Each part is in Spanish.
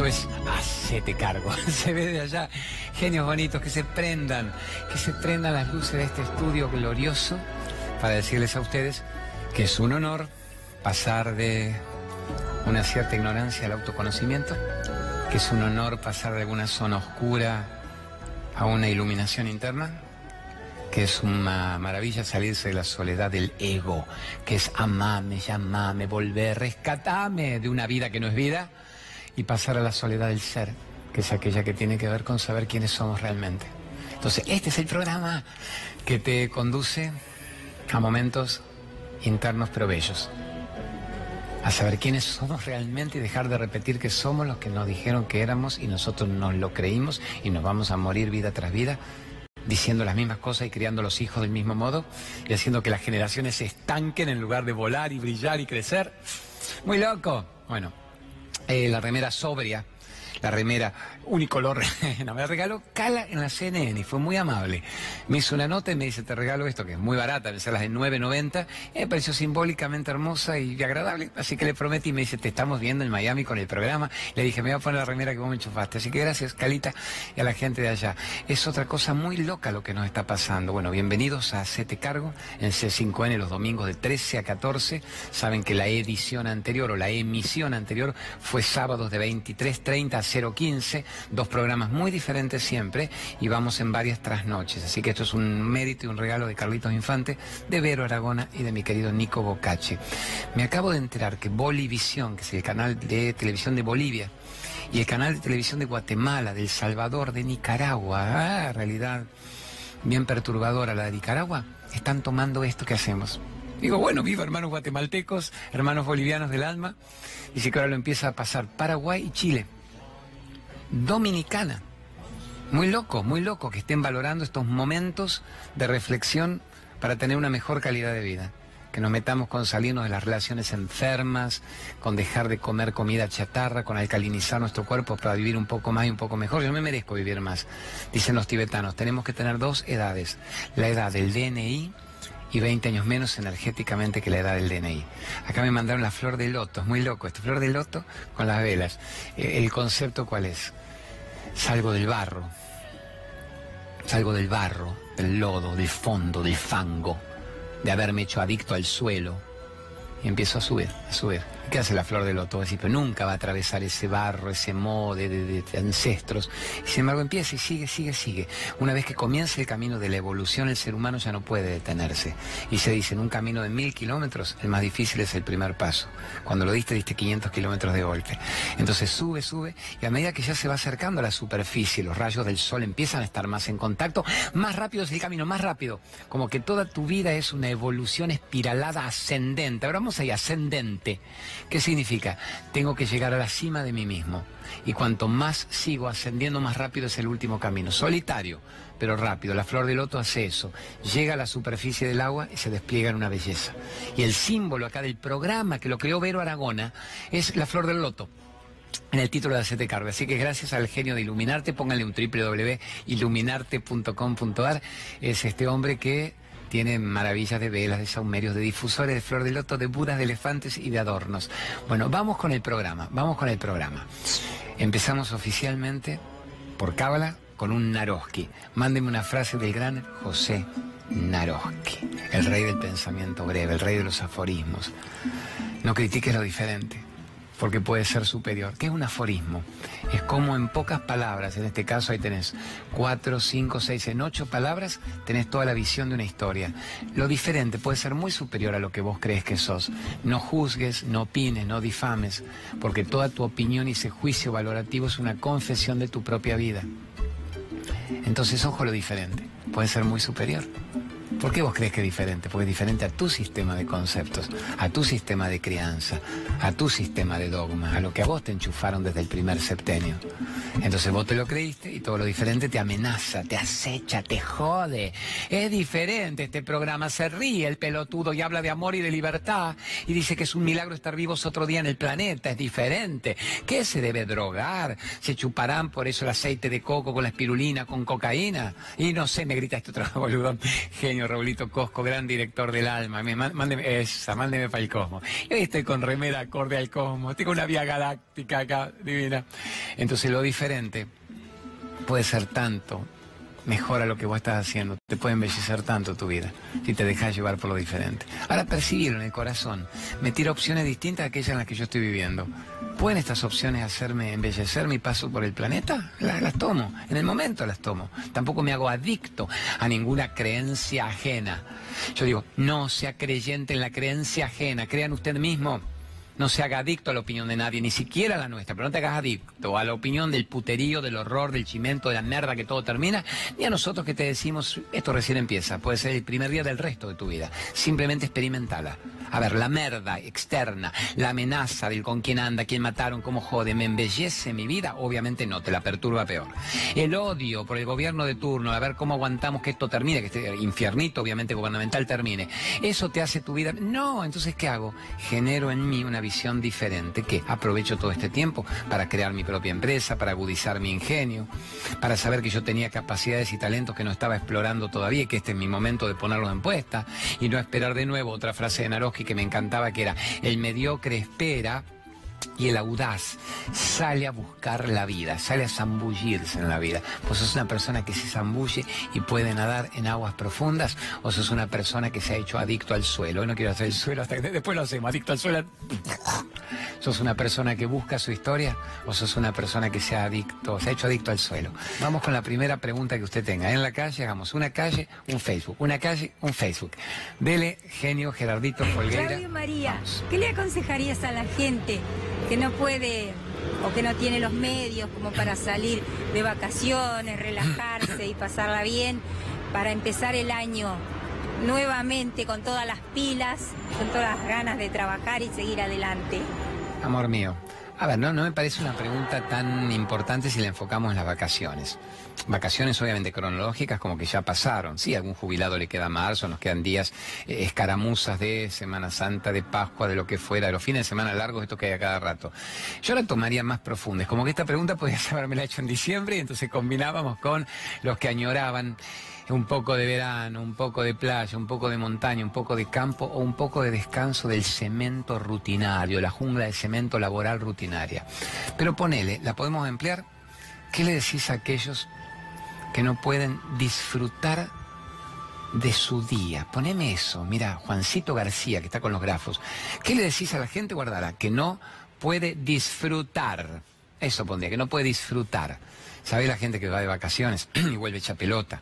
Esto es Hacete cargo. Se ve de allá genios bonitos que se prendan, que se prendan las luces de este estudio glorioso para decirles a ustedes que es un honor pasar de una cierta ignorancia al autoconocimiento, que es un honor pasar de alguna zona oscura a una iluminación interna, que es una maravilla salirse de la soledad del ego, que es amame, llamame, volver, rescatame de una vida que no es vida y pasar a la soledad del ser, que es aquella que tiene que ver con saber quiénes somos realmente. Entonces, este es el programa que te conduce a momentos internos pero bellos. A saber quiénes somos realmente y dejar de repetir que somos los que nos dijeron que éramos y nosotros nos lo creímos y nos vamos a morir vida tras vida diciendo las mismas cosas y criando los hijos del mismo modo y haciendo que las generaciones se estanquen en lugar de volar y brillar y crecer. Muy loco. Bueno, eh, la remera sobria, la remera unicolor, no, me regaló Cala en la CNN y fue muy amable. Me hizo una nota y me dice, te regalo esto, que es muy barata, me las de 9.90, me pareció simbólicamente hermosa y agradable, así que le prometí y me dice, te estamos viendo en Miami con el programa. Le dije, me voy a poner la remera que vos me enchufaste. Así que gracias, Calita, y a la gente de allá. Es otra cosa muy loca lo que nos está pasando. Bueno, bienvenidos a Sete Cargo en C5N los domingos de 13 a 14. Saben que la edición anterior o la emisión anterior fue sábados de 23.30 a 0.15 dos programas muy diferentes siempre y vamos en varias trasnoches. Así que esto es un mérito y un regalo de Carlitos Infante, de Vero Aragona y de mi querido Nico Bocacci. Me acabo de enterar que Bolivisión, que es el canal de televisión de Bolivia, y el canal de televisión de Guatemala, de El Salvador, de Nicaragua, ah, realidad bien perturbadora la de Nicaragua, están tomando esto que hacemos. Digo, bueno, viva hermanos guatemaltecos, hermanos bolivianos del alma, si que ahora lo empieza a pasar Paraguay y Chile dominicana. Muy loco, muy loco que estén valorando estos momentos de reflexión para tener una mejor calidad de vida. Que nos metamos con salirnos de las relaciones enfermas, con dejar de comer comida chatarra, con alcalinizar nuestro cuerpo para vivir un poco más y un poco mejor. Yo me merezco vivir más, dicen los tibetanos. Tenemos que tener dos edades. La edad del DNI y 20 años menos energéticamente que la edad del DNI. Acá me mandaron la flor de loto, es muy loco, esta flor de loto con las velas. Eh, ¿El concepto cuál es? Salgo del barro, salgo del barro, del lodo, del fondo, del fango, de haberme hecho adicto al suelo y empiezo a subir, a subir. ¿Qué hace la flor de loto? Así, pero nunca va a atravesar ese barro, ese moho de, ancestros. Y sin embargo empieza y sigue, sigue, sigue. Una vez que comienza el camino de la evolución, el ser humano ya no puede detenerse. Y se dice, en un camino de mil kilómetros, el más difícil es el primer paso. Cuando lo diste, diste 500 kilómetros de golpe. Entonces sube, sube, y a medida que ya se va acercando a la superficie, los rayos del sol empiezan a estar más en contacto, más rápido es el camino, más rápido. Como que toda tu vida es una evolución espiralada ascendente. Ahora vamos ahí, ascendente. ¿Qué significa? Tengo que llegar a la cima de mí mismo. Y cuanto más sigo ascendiendo, más rápido es el último camino. Solitario, pero rápido. La flor de loto hace eso. Llega a la superficie del agua y se despliega en una belleza. Y el símbolo acá del programa que lo creó Vero Aragona es la flor del loto en el título de Acete Carve. Así que gracias al genio de Iluminarte, pónganle un www.iluminarte.com.ar. Es este hombre que tiene maravillas de velas, de saumerios, de difusores, de flor de loto, de budas, de elefantes y de adornos. Bueno, vamos con el programa, vamos con el programa. Empezamos oficialmente por Cábala con un Naroski. Mándeme una frase del gran José Naroski, el rey del pensamiento breve, el rey de los aforismos. No critiques lo diferente porque puede ser superior. ¿Qué es un aforismo? Es como en pocas palabras, en este caso ahí tenés cuatro, cinco, seis, en ocho palabras tenés toda la visión de una historia. Lo diferente puede ser muy superior a lo que vos crees que sos. No juzgues, no opines, no difames, porque toda tu opinión y ese juicio valorativo es una confesión de tu propia vida. Entonces, ojo lo diferente, puede ser muy superior. ¿Por qué vos crees que es diferente? Porque es diferente a tu sistema de conceptos, a tu sistema de crianza, a tu sistema de dogma, a lo que a vos te enchufaron desde el primer septenio. Entonces vos te lo creíste y todo lo diferente te amenaza, te acecha, te jode. Es diferente este programa, se ríe el pelotudo y habla de amor y de libertad y dice que es un milagro estar vivos otro día en el planeta, es diferente. ¿Qué se debe drogar? ¿Se chuparán por eso el aceite de coco con la espirulina, con cocaína? Y no sé, me grita este otro boludo, genio Raulito Cosco, gran director del alma. Me, mándeme, esa, mándeme para el cosmos. Y hoy estoy con remera acorde al cosmos. Tengo una vía galáctica acá, divina. Entonces lo diferente puede ser tanto mejor a lo que vos estás haciendo. Te puede embellecer tanto tu vida si te dejas llevar por lo diferente. Ahora percibirlo en el corazón. Me tira opciones distintas a aquellas en las que yo estoy viviendo. ¿Pueden estas opciones hacerme embellecer mi paso por el planeta? Las, las, tomo, en el momento las tomo. Tampoco me hago adicto a ninguna creencia ajena. Yo digo, no sea creyente en la creencia ajena, crean usted mismo. No se haga adicto a la opinión de nadie, ni siquiera a la nuestra, pero no te hagas adicto a la opinión del puterío, del horror, del chimento, de la mierda que todo termina, ni a nosotros que te decimos, esto recién empieza, puede ser el primer día del resto de tu vida. Simplemente experimentala. A ver, la merda externa, la amenaza del con quién anda, quién mataron, cómo jode, ¿me embellece mi vida? Obviamente no, te la perturba peor. El odio por el gobierno de turno, a ver cómo aguantamos que esto termine, que este infiernito obviamente gubernamental termine. ¿Eso te hace tu vida? No, entonces ¿qué hago? Genero en mí una visión diferente, que aprovecho todo este tiempo para crear mi propia empresa, para agudizar mi ingenio, para saber que yo tenía capacidades y talentos que no estaba explorando todavía y que este es mi momento de ponerlos en puesta y no esperar de nuevo otra frase de Naroski que me encantaba, que era, el mediocre espera y el audaz sale a buscar la vida, sale a zambullirse en la vida. Pues sos una persona que se zambulle y puede nadar en aguas profundas, o sos una persona que se ha hecho adicto al suelo. No quiero hacer el suelo hasta que después lo hacemos, adicto al suelo. ¿Sos una persona que busca su historia o sos una persona que se ha adicto, se ha hecho adicto al suelo? Vamos con la primera pregunta que usted tenga. En la calle, hagamos una calle, un Facebook. Una calle, un Facebook. Dele, genio Gerardito Folgueira. Claudio María, ¿qué le aconsejarías a la gente que no puede o que no tiene los medios como para salir de vacaciones, relajarse y pasarla bien, para empezar el año nuevamente con todas las pilas, con todas las ganas de trabajar y seguir adelante? Amor mío, a ver, no, no me parece una pregunta tan importante si la enfocamos en las vacaciones. Vacaciones obviamente cronológicas como que ya pasaron. Sí, a algún jubilado le queda marzo, nos quedan días eh, escaramuzas de Semana Santa, de Pascua, de lo que fuera, de los fines de semana largos, esto que hay a cada rato. Yo la tomaría más profundas, como que esta pregunta podía haberme hecho en diciembre y entonces combinábamos con los que añoraban un poco de verano, un poco de playa, un poco de montaña, un poco de campo o un poco de descanso del cemento rutinario, la jungla de cemento laboral rutinaria. Pero ponele, ¿la podemos emplear? ¿Qué le decís a aquellos que no pueden disfrutar de su día? Poneme eso, mira, Juancito García, que está con los grafos. ¿Qué le decís a la gente, guardala, que no puede disfrutar? Eso pondría, que no puede disfrutar. ¿Sabe la gente que va de vacaciones y vuelve hecha pelota?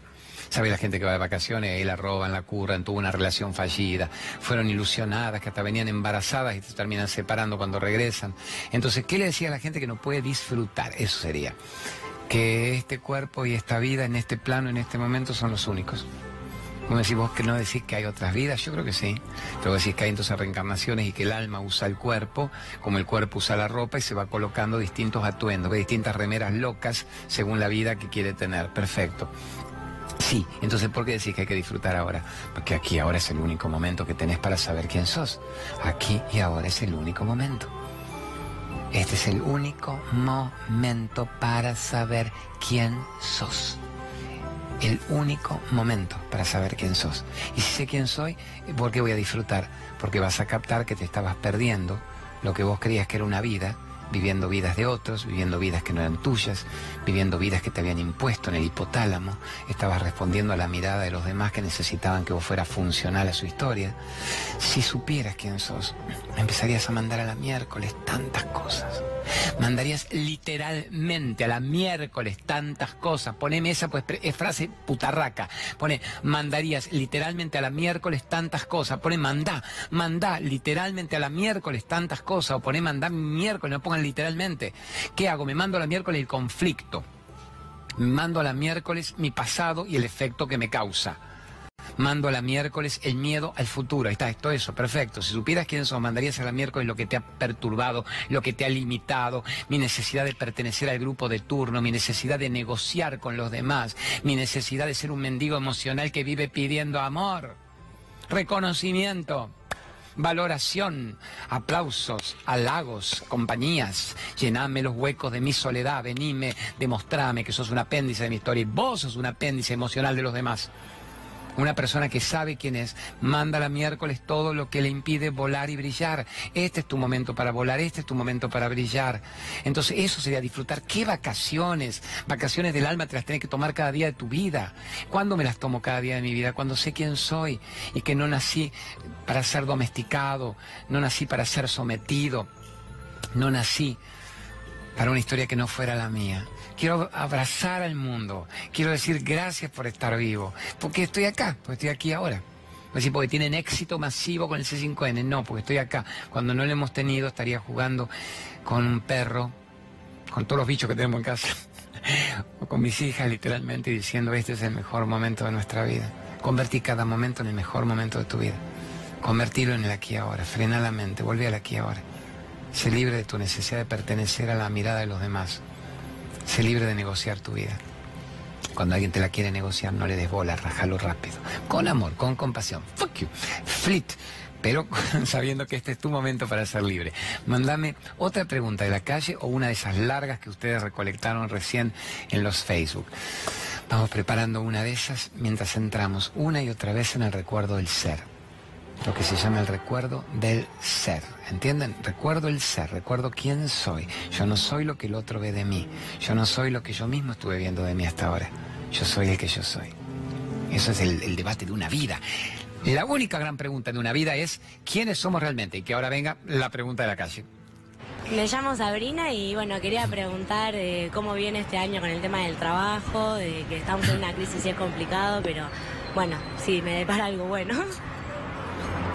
¿Sabe la gente que va de vacaciones y la roban, la curran, tuvo una relación fallida, fueron ilusionadas, que hasta venían embarazadas y se terminan separando cuando regresan? Entonces, ¿qué le decía a la gente que no puede disfrutar? Eso sería que este cuerpo y esta vida en este plano, en este momento, son los únicos. ¿Cómo decís vos que no decís que hay otras vidas? Yo creo que sí. Pero decís que hay entonces reencarnaciones y que el alma usa el cuerpo, como el cuerpo usa la ropa y se va colocando distintos atuendos, distintas remeras locas según la vida que quiere tener. Perfecto. Sí, entonces ¿por qué decís que hay que disfrutar ahora? Porque aquí ahora es el único momento que tenés para saber quién sos. Aquí y ahora es el único momento. Este es el único momento para saber quién sos. El único momento para saber quién sos. Y si sé quién soy, ¿por qué voy a disfrutar? Porque vas a captar que te estabas perdiendo lo que vos creías que era una vida viviendo vidas de otros, viviendo vidas que no eran tuyas, viviendo vidas que te habían impuesto en el hipotálamo, estabas respondiendo a la mirada de los demás que necesitaban que vos fueras funcional a su historia. Si supieras quién sos, empezarías a mandar a la miércoles tantas cosas. Mandarías literalmente a la miércoles tantas cosas. Poneme esa pues es frase putarraca. Pone, mandarías literalmente a la miércoles tantas cosas. Pone, mandá, mandá literalmente a la miércoles tantas cosas. O pone, mandá miércoles, no literalmente. ¿Qué hago? Me mando a la miércoles el conflicto. Me mando a la miércoles mi pasado y el efecto que me causa mando a la miércoles el miedo al futuro. Ahí está, esto eso, perfecto. Si supieras quién sos, mandarías a la miércoles lo que te ha perturbado, lo que te ha limitado, mi necesidad de pertenecer al grupo de turno, mi necesidad de negociar con los demás, mi necesidad de ser un mendigo emocional que vive pidiendo amor, reconocimiento valoración, aplausos, halagos, compañías. Llename los huecos de mi soledad, venime, demostrame que sos un apéndice de mi historia y vos sos un apéndice emocional de los demás. Una persona que sabe quién es, manda la miércoles todo lo que le impide volar y brillar. Este es tu momento para volar, este es tu momento para brillar. Entonces eso sería disfrutar. ¿Qué vacaciones? Vacaciones del alma te las tienes que tomar cada día de tu vida. ¿Cuándo me las tomo cada día de mi vida? Cuando sé quién soy y que no nací para ser domesticado, no nací para ser sometido, no nací para una historia que no fuera la mía. Quiero abrazar al mundo. Quiero decir gracias por estar vivo. Porque estoy acá, porque estoy aquí ahora. decir, porque tienen éxito masivo con el C5N. No, porque estoy acá. Cuando no lo hemos tenido, estaría jugando con un perro, con todos los bichos que tenemos en casa. o con mis hijas, literalmente, diciendo, este es el mejor momento de nuestra vida. Convertí cada momento en el mejor momento de tu vida. Convertirlo en el aquí ahora. Frena la mente, vuelve al aquí ahora. Sé libre de tu necesidad de pertenecer a la mirada de los demás. Sé libre de negociar tu vida. Cuando alguien te la quiere negociar, no le des bola, rajalo rápido. Con amor, con compasión. Fuck you. Flit. Pero sabiendo que este es tu momento para ser libre. Mándame otra pregunta de la calle o una de esas largas que ustedes recolectaron recién en los Facebook. Vamos preparando una de esas mientras entramos una y otra vez en el recuerdo del ser lo que se llama el recuerdo del ser. ¿Entienden? Recuerdo el ser, recuerdo quién soy. Yo no soy lo que el otro ve de mí. Yo no soy lo que yo mismo estuve viendo de mí hasta ahora. Yo soy el que yo soy. Eso es el, debate de una vida. La única gran pregunta de una vida es ¿quiénes somos realmente? Y que ahora venga la pregunta de la calle. Me llamo Sabrina y bueno, quería preguntar eh, cómo viene este año con el tema del trabajo, de que estamos en una crisis y es complicado, pero bueno, sí, me depara algo bueno.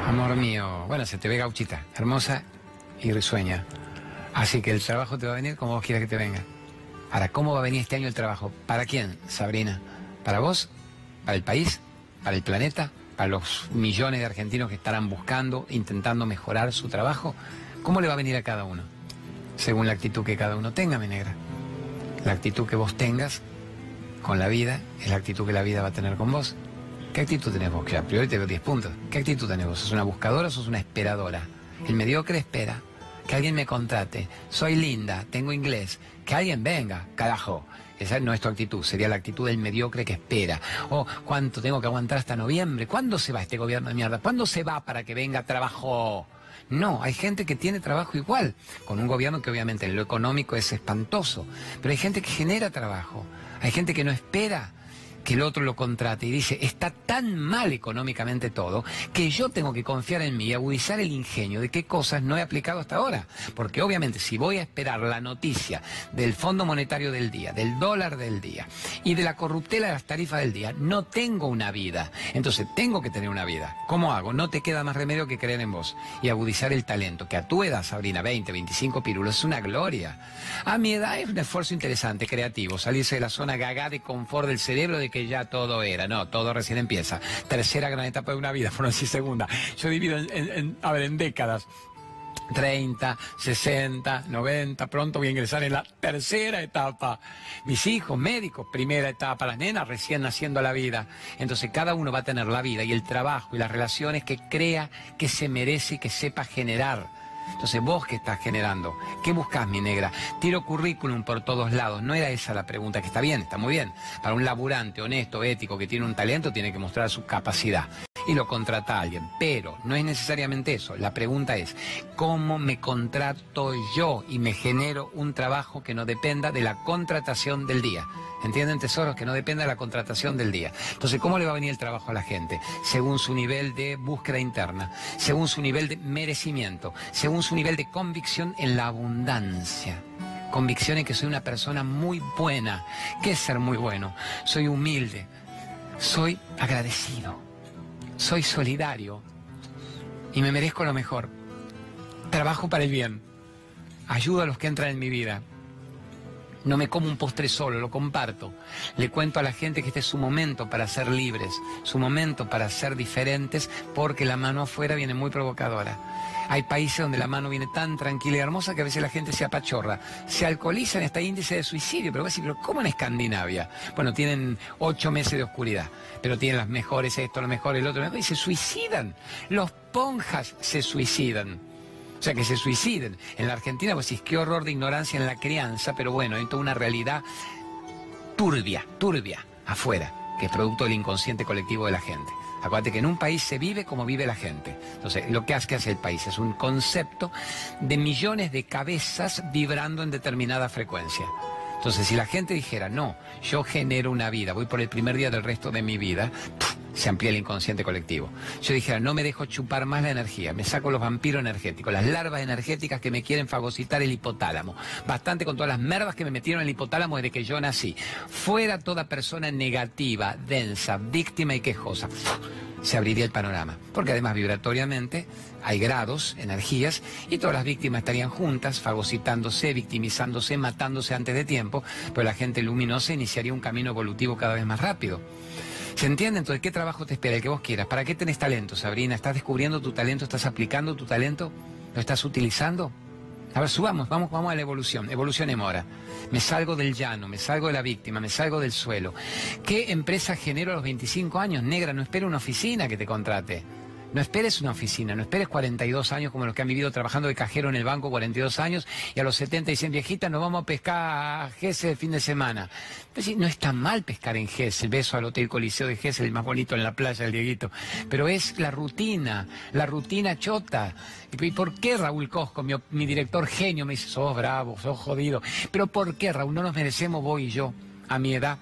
Amor mío, bueno, se te ve gauchita, hermosa y risueña. Así que el trabajo te va a venir como vos quieras que te venga. Ahora, ¿cómo va a venir este año el trabajo? ¿Para quién, Sabrina? ¿Para vos? ¿Para el país? ¿Para el planeta? ¿Para los millones de argentinos que estarán buscando, intentando mejorar su trabajo? ¿Cómo le va a venir a cada uno? Según la actitud que cada uno tenga, mi negra. La actitud que vos tengas con la vida es la actitud que la vida va a tener con vos. ¿Qué actitud tenés vos? Que a priori te doy 10 puntos. ¿Qué actitud tenés vos? ¿Sos una buscadora o sos una esperadora? El mediocre espera que alguien me contrate. Soy linda, tengo inglés. Que alguien venga, carajo. Esa no es tu actitud, sería la actitud del mediocre que espera. Oh, ¿cuánto tengo que aguantar hasta noviembre? ¿Cuándo se va este gobierno de mierda? ¿Cuándo se va para que venga trabajo? No, hay gente que tiene trabajo igual, con un gobierno que obviamente en lo económico es espantoso, pero hay gente que genera trabajo, hay gente que no espera que el otro lo contrate y dice, está tan mal económicamente todo, que yo tengo que confiar en mí y agudizar el ingenio de qué cosas no he aplicado hasta ahora. Porque obviamente si voy a esperar la noticia del Fondo Monetario del día, del dólar del día y de la corruptela de las tarifas del día, no tengo una vida. Entonces tengo que tener una vida. ¿Cómo hago? No te queda más remedio que creer en vos y agudizar el talento, que a tu edad, Sabrina, 20, 25 pirulos, es una gloria. A mi edad es un esfuerzo interesante, creativo, salirse de la zona gaga de confort del cerebro de que ya todo era. No, todo recién empieza. Tercera gran etapa de una vida, fueron así segunda. Yo divido en, a ver, en décadas. 30, 60, 90, pronto voy a ingresar en la tercera etapa. Mis hijos, médicos, primera etapa, las nenas recién naciendo a la vida. Entonces cada uno va a tener la vida y el trabajo y las relaciones que crea que se merece y que sepa generar. Entonces, vos qué estás generando, ¿qué buscas, mi negra? Tiro currículum por todos lados. No era esa la pregunta, que está bien, está muy bien. Para un laburante honesto, ético, que tiene un talento, tiene que mostrar su capacidad. Y lo contrata a alguien. Pero no es necesariamente eso. La pregunta es, ¿cómo me contrato yo y me genero un trabajo que no dependa de la contratación del día? ¿Entienden, tesoros? Que no dependa de la contratación del día. Entonces, ¿cómo le va a venir el trabajo a la gente? Según su nivel de búsqueda interna, según su nivel de merecimiento, según su nivel de convicción en la abundancia. Convicción en que soy una persona muy buena. ¿Qué es ser muy bueno? Soy humilde, soy agradecido, soy solidario y me merezco lo mejor. Trabajo para el bien, ayudo a los que entran en mi vida, no me como un postre solo, lo comparto. Le cuento a la gente que este es su momento para ser libres, su momento para ser diferentes, porque la mano afuera viene muy provocadora. Hay países donde la mano viene tan tranquila y hermosa que a veces la gente se apachorra. Se alcoholiza en este índice de suicidio, pero decir, pero ¿cómo en Escandinavia? Bueno, tienen ocho meses de oscuridad, pero tienen las mejores esto, lo mejor el otro, y se suicidan. Los ponjas se suicidan. O sea, que se suiciden. En la Argentina, pues qué horror de ignorancia en la crianza, pero bueno, hay toda una realidad turbia, turbia, afuera que es producto del inconsciente colectivo de la gente. Acuérdate que en un país se vive como vive la gente. Entonces, lo que hace que hace el país es un concepto de millones de cabezas vibrando en determinada frecuencia. Entonces, si la gente dijera, no, yo genero una vida, voy por el primer día del resto de mi vida, se amplía el inconsciente colectivo. Yo dijera, no me dejo chupar más la energía, me saco los vampiros energéticos, las larvas energéticas que me quieren fagocitar el hipotálamo. Bastante con todas las merdas que me metieron en el hipotálamo desde que yo nací. Fuera toda persona negativa, densa, víctima y quejosa. Se abriría el panorama. Porque además vibratoriamente hay grados, energías, y todas las víctimas estarían juntas, fagocitándose, victimizándose, matándose antes de tiempo, pero la gente luminosa iniciaría un camino evolutivo cada vez más rápido. ¿Se entiende? Entonces, ¿qué trabajo te espera? El que vos quieras. ¿Para qué tenés talento, Sabrina? ¿Estás descubriendo tu talento? ¿Estás aplicando tu talento? ¿Lo estás utilizando? A ver, subamos, vamos, vamos a la evolución. Evolucionemos ahora. Me salgo del llano, me salgo de la víctima, me salgo del suelo. ¿Qué empresa genero a los 25 años? Negra, no espero una oficina que te contrate. No esperes una oficina, no esperes 42 años como los que han vivido trabajando de cajero en el banco 42 años y a los 70 dicen, viejita, nos vamos a pescar a Gessel el fin de semana. Pues no está mal pescar en Gessel, beso al Hotel Coliseo de Gessel, el más bonito en la playa, el Dieguito. Pero es la rutina, la rutina chota. ¿Y por qué Raúl Cosco, mi, mi director genio, me dice, sos bravo, sos jodido? Pero ¿por qué, Raúl? No nos merecemos vos y yo, a mi edad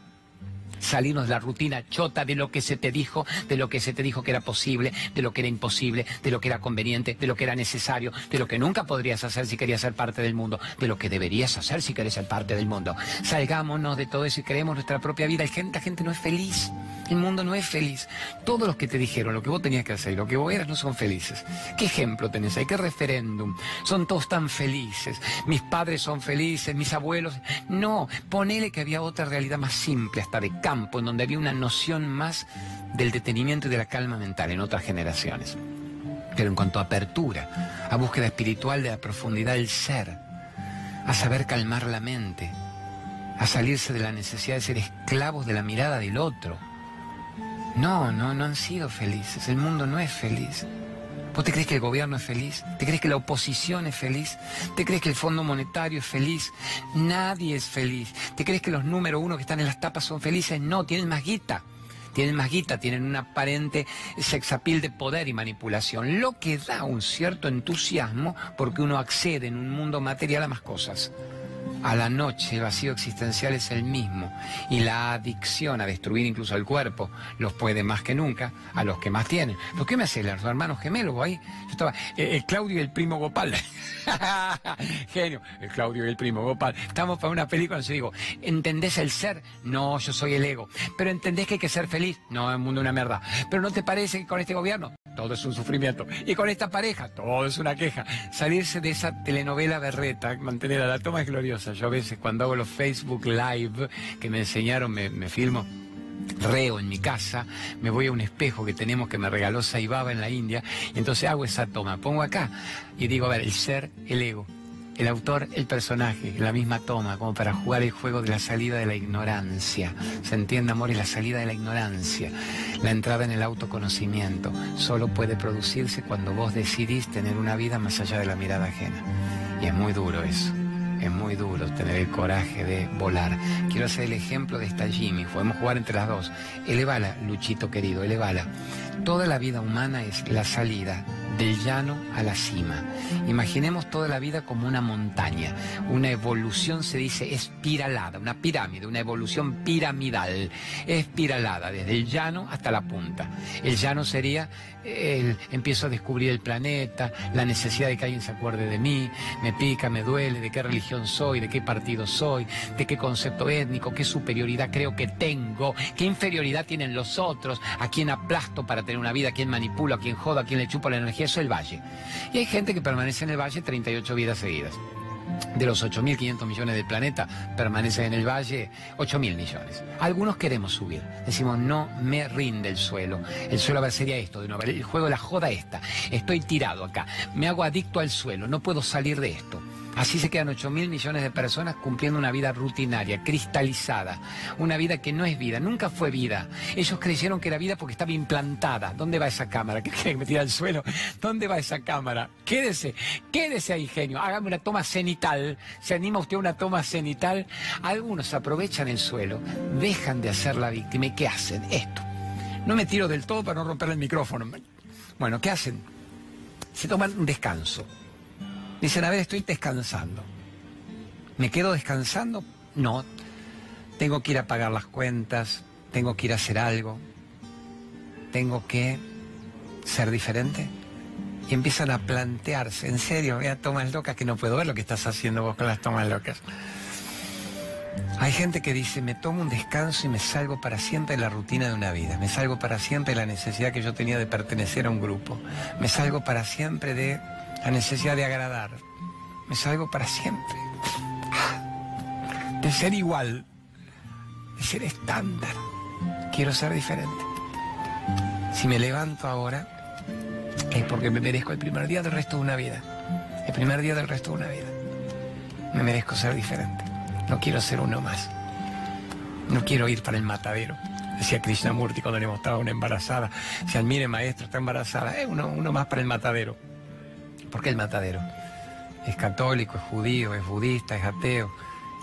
salirnos de la rutina chota de lo que se te dijo, de lo que se te dijo que era posible, de lo que era imposible, de lo que era conveniente, de lo que era necesario, de lo que nunca podrías hacer si querías ser parte del mundo, de lo que deberías hacer si querés ser parte del mundo. Salgámonos de todo eso y creemos nuestra propia vida. La gente, no es feliz. El mundo no es feliz. Todos los que te dijeron lo que vos tenías que hacer y lo que vos eras no son felices. ¿Qué ejemplo tenés ahí? ¿Qué referéndum? Son todos tan felices. Mis padres son felices, mis abuelos. No, ponele que había otra realidad más simple, hasta de en donde había una noción más del detenimiento y de la calma mental en otras generaciones. Pero en cuanto a apertura, a búsqueda espiritual de la profundidad del ser, a saber calmar la mente, a salirse de la necesidad de ser esclavos de la mirada del otro. No, no, no han sido felices. El mundo no es feliz. ¿Vos te crees que el gobierno es feliz? ¿Te crees que la oposición es feliz? ¿Te crees que el Fondo Monetario es feliz? Nadie es feliz. ¿Te crees que los número uno que están en las tapas son felices? No, tienen más guita. Tienen más guita, tienen un aparente sexapil de poder y manipulación, lo que da un cierto entusiasmo porque uno accede en un mundo material a más cosas. A la noche el vacío existencial es el mismo y la adicción a destruir incluso el cuerpo los puede más que nunca a los que más tienen. ¿Por qué me hace los hermanos gemelos ahí? Yo estaba, eh, el Claudio y el primo Gopal. Genio, el Claudio y el primo Gopal. Estamos para una película, yo digo, ¿entendés el ser? No, yo soy el ego. Pero ¿entendés que hay que ser feliz? No, el mundo es una mierda. Pero ¿no te parece que con este gobierno? Todo es un sufrimiento. Y con esta pareja, todo es una queja. Salirse de esa telenovela berreta, mantener a la toma es gloriosa. Yo a veces cuando hago los Facebook Live que me enseñaron, me, filmo reo en mi casa, me voy a un espejo que tenemos que me regaló Saibaba en la India, y entonces hago esa toma, pongo acá y digo, a ver, el ser, el ego, el autor, el personaje, la misma toma, como para jugar el juego de la salida de la ignorancia. ¿Se entiende, amor? Es la salida de la ignorancia. La entrada en el autoconocimiento solo puede producirse cuando vos decidís tener una vida más allá de la mirada ajena. Y es muy duro eso. Es muy duro tener el coraje de volar. Quiero hacer el ejemplo de esta Jimmy. Podemos jugar entre las dos. Elevala, Luchito querido, elevala. Toda la vida humana es la salida del llano a la cima. Imaginemos toda la vida como una montaña. Una evolución se dice espiralada, una pirámide, una evolución piramidal, espiralada, desde el llano hasta la punta. El llano sería el, empiezo a descubrir el planeta, la necesidad de que alguien se acuerde de mí, me pica, me duele, de qué religión soy, de qué partido soy, de qué concepto étnico, qué superioridad creo que tengo, qué inferioridad tienen los otros, a quién aplasto para tener una vida, a quién manipulo, a quién jodo, a quién le chupo la energía, eso es el valle. Y hay gente que permanece en el valle 38 vidas seguidas de los 8.500 millones del planeta permanecen en el valle 8.000 millones. Algunos queremos subir. Decimos, no me rinde el suelo. El suelo a ver sería esto, de nuevo. El juego de la joda esta. Estoy tirado acá. Me hago adicto al suelo. No puedo salir de esto. Así se quedan 8 mil millones de personas cumpliendo una vida rutinaria, cristalizada, una vida que no es vida, nunca fue vida. Ellos creyeron que era vida porque estaba implantada. ¿Dónde va esa cámara? ¿Qué que me tira al suelo? ¿Dónde va esa cámara? Quédese, quédese ahí, genio. Hágame una toma cenital. ¿Se anima usted a una toma cenital? Algunos aprovechan el suelo, dejan de hacer la víctima. ¿Y qué hacen? Esto. No me tiro del todo para no romper el micrófono. Bueno, ¿qué hacen? Se toman un descanso Dicen, a ver, estoy descansando. ¿Me quedo descansando? No. Tengo que ir a pagar las cuentas, tengo que ir a hacer algo, tengo que ser diferente. Y empiezan a plantearse, en serio, vea tomas locas que no puedo ver lo que estás haciendo vos con las tomas locas. Hay gente que dice, me tomo un descanso y me salgo para siempre de la rutina de una vida, me salgo para siempre de la necesidad que yo tenía de pertenecer a un grupo, me salgo para siempre de la necesidad de agradar. Me salgo para siempre. De ser igual, de ser estándar. Quiero ser diferente. Si me levanto ahora, es porque me merezco el primer día del resto de una vida. El primer día del resto de una vida. Me merezco ser diferente. No quiero ser uno más. No quiero ir para el matadero. Decía Krishnamurti cuando le mostraba una embarazada. Si admire maestro, está embarazada. Es uno, uno más para el matadero. ¿Por qué el matadero? Es católico, es judío, es budista, es ateo,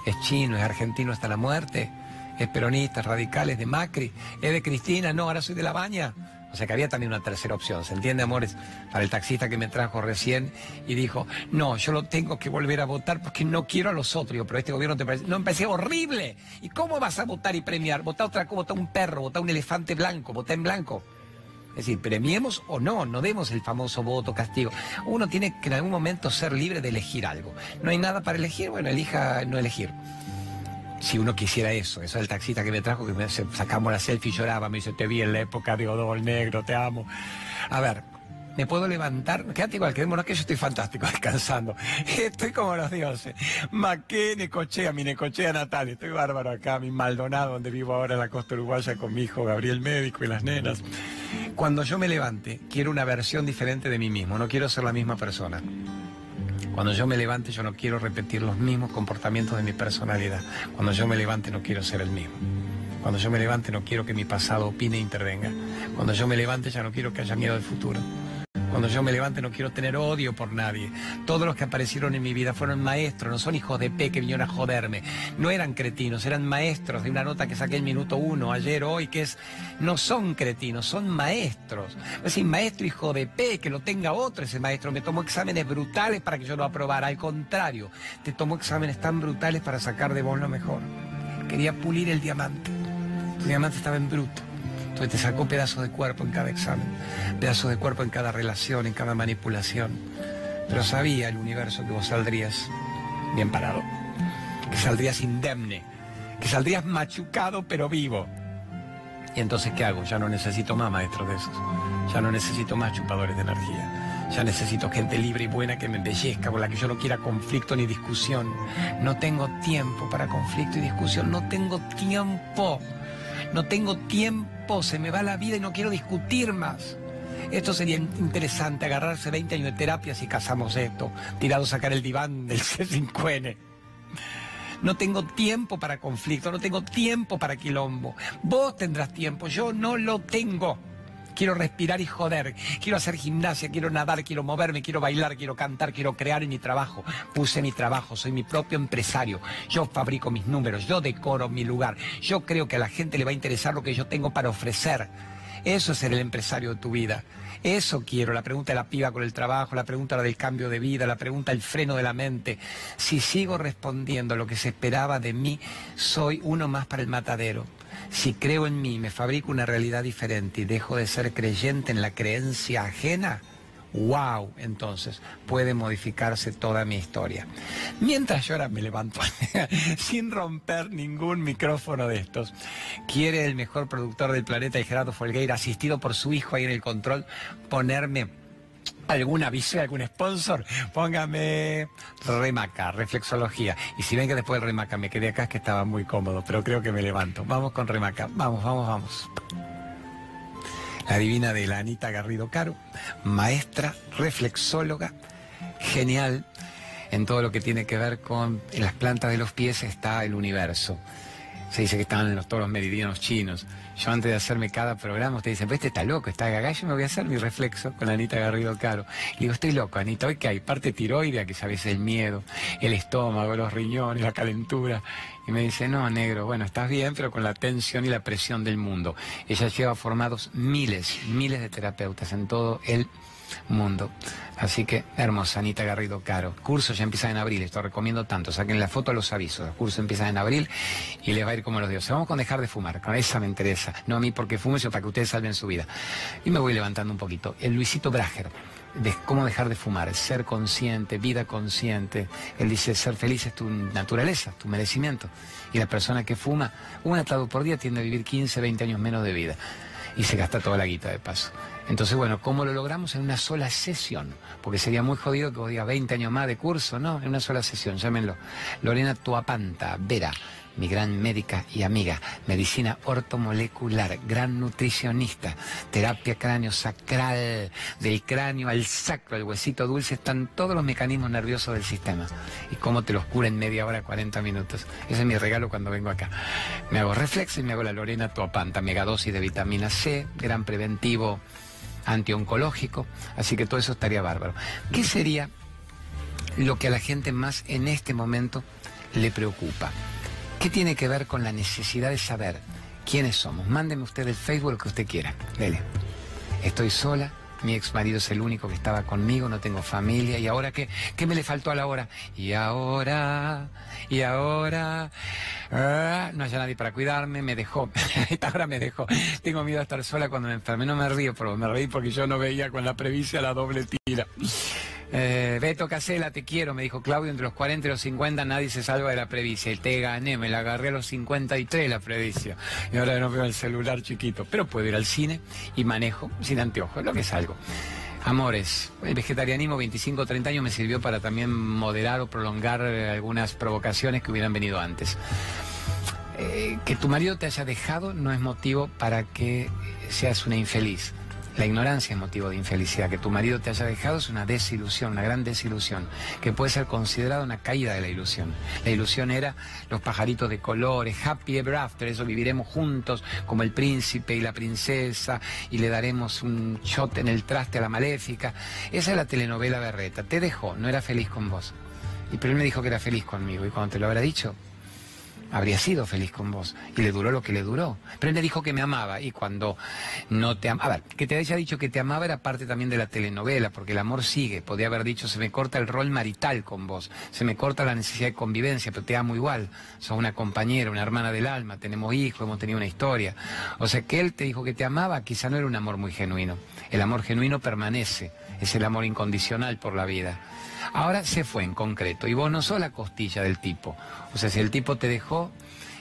es chino, es argentino hasta la muerte, es peronista, es radical, es de Macri, es de Cristina, no, ahora soy de La Baña. O sea que había también una tercera opción, ¿se entiende, amores? Para el taxista que me trajo recién y dijo, no, yo lo tengo que volver a votar porque no quiero a los otros. pero este gobierno te parece... No, empecé horrible. ¿Y cómo vas a votar y premiar? Vota otra cosa, vota un perro, vota un elefante blanco, vota en blanco. Es decir, premiemos o no, no demos el famoso voto castigo. Uno tiene que en algún momento ser libre de elegir algo. No hay nada para elegir, bueno, elija no elegir. Si uno quisiera eso, eso es el taxista que me trajo, que me sacamos la selfie y lloraba, me dice, te vi en la época de Odol Negro, te amo. A ver, me puedo levantar, quédate igual, quedémonos que yo estoy fantástico, descansando. Estoy como los dioses. Maqué, Necochea, mi Necochea natal, estoy bárbaro acá, mi Maldonado, donde vivo ahora en la costa uruguaya con mi hijo Gabriel Médico y las nenas. Cuando yo me levante, quiero una versión diferente de mí mismo, no quiero ser la misma persona. Cuando yo me levante, yo no quiero repetir los mismos comportamientos de mi personalidad. Cuando yo me levante, no quiero ser el mismo. Cuando yo me levante, no quiero que mi pasado opine e intervenga. Cuando yo me levante, ya no quiero que haya miedo al futuro. Cuando yo me levante no quiero tener odio por nadie. Todos los que aparecieron en mi vida fueron maestros, no son hijos de P que vinieron a joderme. No eran cretinos, eran maestros de una nota que saqué en minuto uno, ayer, hoy, que es, no son cretinos, son maestros. Es decir, maestro hijo de P, que lo tenga otro ese maestro. Me tomó exámenes brutales para que yo lo aprobara. Al contrario, te tomó exámenes tan brutales para sacar de vos lo mejor. Quería pulir el diamante. Tu diamante estaba en bruto. Entonces te sacó pedazos de cuerpo en cada examen, pedazos de cuerpo en cada relación, en cada manipulación. Pero sabía el universo que vos saldrías bien parado, que saldrías indemne, que saldrías machucado pero vivo. Y entonces, ¿qué hago? Ya no necesito más maestros de esos. Ya no necesito más chupadores de energía. Ya necesito gente libre y buena que me embellezca, con la que yo no quiera conflicto ni discusión. No tengo tiempo para conflicto y discusión. No tengo tiempo. No tengo tiempo se me va la vida y no quiero discutir más. Esto sería interesante, agarrarse 20 años de terapia si casamos esto, tirado a sacar el diván del C5N. No tengo tiempo para conflicto, no tengo tiempo para quilombo. Vos tendrás tiempo, yo no lo tengo quiero respirar y joder, quiero hacer gimnasia, quiero nadar, quiero moverme, quiero bailar, quiero cantar, quiero crear en mi trabajo. Puse mi trabajo, soy mi propio empresario. Yo fabrico mis números, yo decoro mi lugar. Yo creo que a la gente le va a interesar lo que yo tengo para ofrecer. Eso es ser el empresario de tu vida. Eso quiero, la pregunta de la piba con el trabajo, la pregunta del cambio de vida, la pregunta del freno de la mente. Si sigo respondiendo lo que se esperaba de mí, soy uno más para el matadero. Si creo en mí, me fabrico una realidad diferente y dejo de ser creyente en la creencia ajena, wow, entonces puede modificarse toda mi historia. Mientras ahora me levanto sin romper ningún micrófono de estos, quiere el mejor productor del planeta, Gerardo Folgueira, asistido por su hijo ahí en el control, ponerme algún aviso, algún sponsor, póngame remaca, reflexología. Y si ven que después del remaca me quedé acá es que estaba muy cómodo, pero creo que me levanto. Vamos con remaca, vamos, vamos, vamos. La divina de la Anita Garrido Caro, maestra, reflexóloga, genial. en todo lo que tiene que ver con las plantas de los pies está el universo. Se dice que están en los, todos los meridianos chinos. Yo antes de hacerme cada programa, usted dice, pues este está loco, está gaga, yo me voy a hacer mi reflexo con Anita Garrido Caro. Le digo, estoy loco, Anita, hoy que hay parte tiroidea, que sabes el miedo, el estómago, los riñones, la calentura. Y me dice, no, negro, bueno, estás bien, pero con la tensión y la presión del mundo. Ella lleva formados miles, miles de terapeutas en todo el mundo. Así que, hermosa, Anita Garrido Caro. Curso ya empieza en abril, esto recomiendo tanto. Saquen la foto a los avisos. Curso empieza en abril y les va a ir como los dioses. Vamos con dejar de fumar, con esa me interesa. No a mí porque fume, sino para que ustedes salven su vida. Y me voy levantando un poquito. El Luisito Brager. De cómo dejar de fumar, ser consciente, vida consciente. Él dice, ser feliz es tu naturaleza, tu merecimiento. Y la persona que fuma un atado por día tiende a vivir 15, 20 años menos de vida. Y se gasta toda la guita de paso. Entonces, bueno, ¿cómo lo logramos? En una sola sesión. Porque sería muy jodido que vos digas 20 años más de curso, ¿no? En una sola sesión, llámenlo. Lorena Tuapanta, Vera, mi gran médica y amiga, medicina ortomolecular, gran nutricionista, terapia cráneo sacral, del cráneo al sacro, el huesito dulce, están todos los mecanismos nerviosos del sistema. Y cómo te los cura en media hora, 40 minutos. Ese es mi regalo cuando vengo acá. Me hago reflex y me hago la Lorena Tuapanta, megadosis de vitamina C, gran preventivo antioncológico, así que todo eso estaría bárbaro. ¿Qué sería lo que a la gente más en este momento le preocupa? ¿Qué tiene que ver con la necesidad de saber quiénes somos? Mándeme usted el Facebook lo que usted quiera. Dele. Estoy sola, mi ex marido es el único que estaba conmigo, no tengo familia, y ahora qué, ¿qué me le faltó a la hora? Y ahora, y ahora, ah, no haya nadie para cuidarme, me dejó, esta hora me dejó. Tengo miedo a estar sola cuando me enferme, no me río, pero me reí porque yo no veía con la previsia la doble tira. Eh, Beto Casela, te quiero, me dijo Claudio, entre los 40 y los 50 nadie se salva de la previcia. Y te gané, me la agarré a los 53 la previcia. Y ahora no veo el celular chiquito. Pero puedo ir al cine y manejo sin anteojos, lo que es algo. Amores, el vegetarianismo 25-30 años me sirvió para también moderar o prolongar eh, algunas provocaciones que hubieran venido antes. Eh, que tu marido te haya dejado no es motivo para que seas una infeliz. La ignorancia es motivo de infelicidad. Que tu marido te haya dejado es una desilusión, una gran desilusión, que puede ser considerada una caída de la ilusión. La ilusión era los pajaritos de colores, happy ever after, eso viviremos juntos como el príncipe y la princesa y le daremos un shot en el traste a la maléfica. Esa es la telenovela berreta. Te dejó, no era feliz con vos. Y pero él me dijo que era feliz conmigo y cuando te lo habrá dicho, habría sido feliz con vos. Y le duró lo que le duró. Pero él me dijo que me amaba y cuando no te amaba... Que te haya dicho que te amaba era parte también de la telenovela, porque el amor sigue. Podría haber dicho, se me corta el rol marital con vos, se me corta la necesidad de convivencia, pero te amo igual. Sos una compañera, una hermana del alma, tenemos hijos, hemos tenido una historia. O sea, que él te dijo que te amaba, quizá no era un amor muy genuino. El amor genuino permanece, es el amor incondicional por la vida. Ahora se fue en concreto y vos no sos la costilla del tipo. O sea, si el tipo te dejó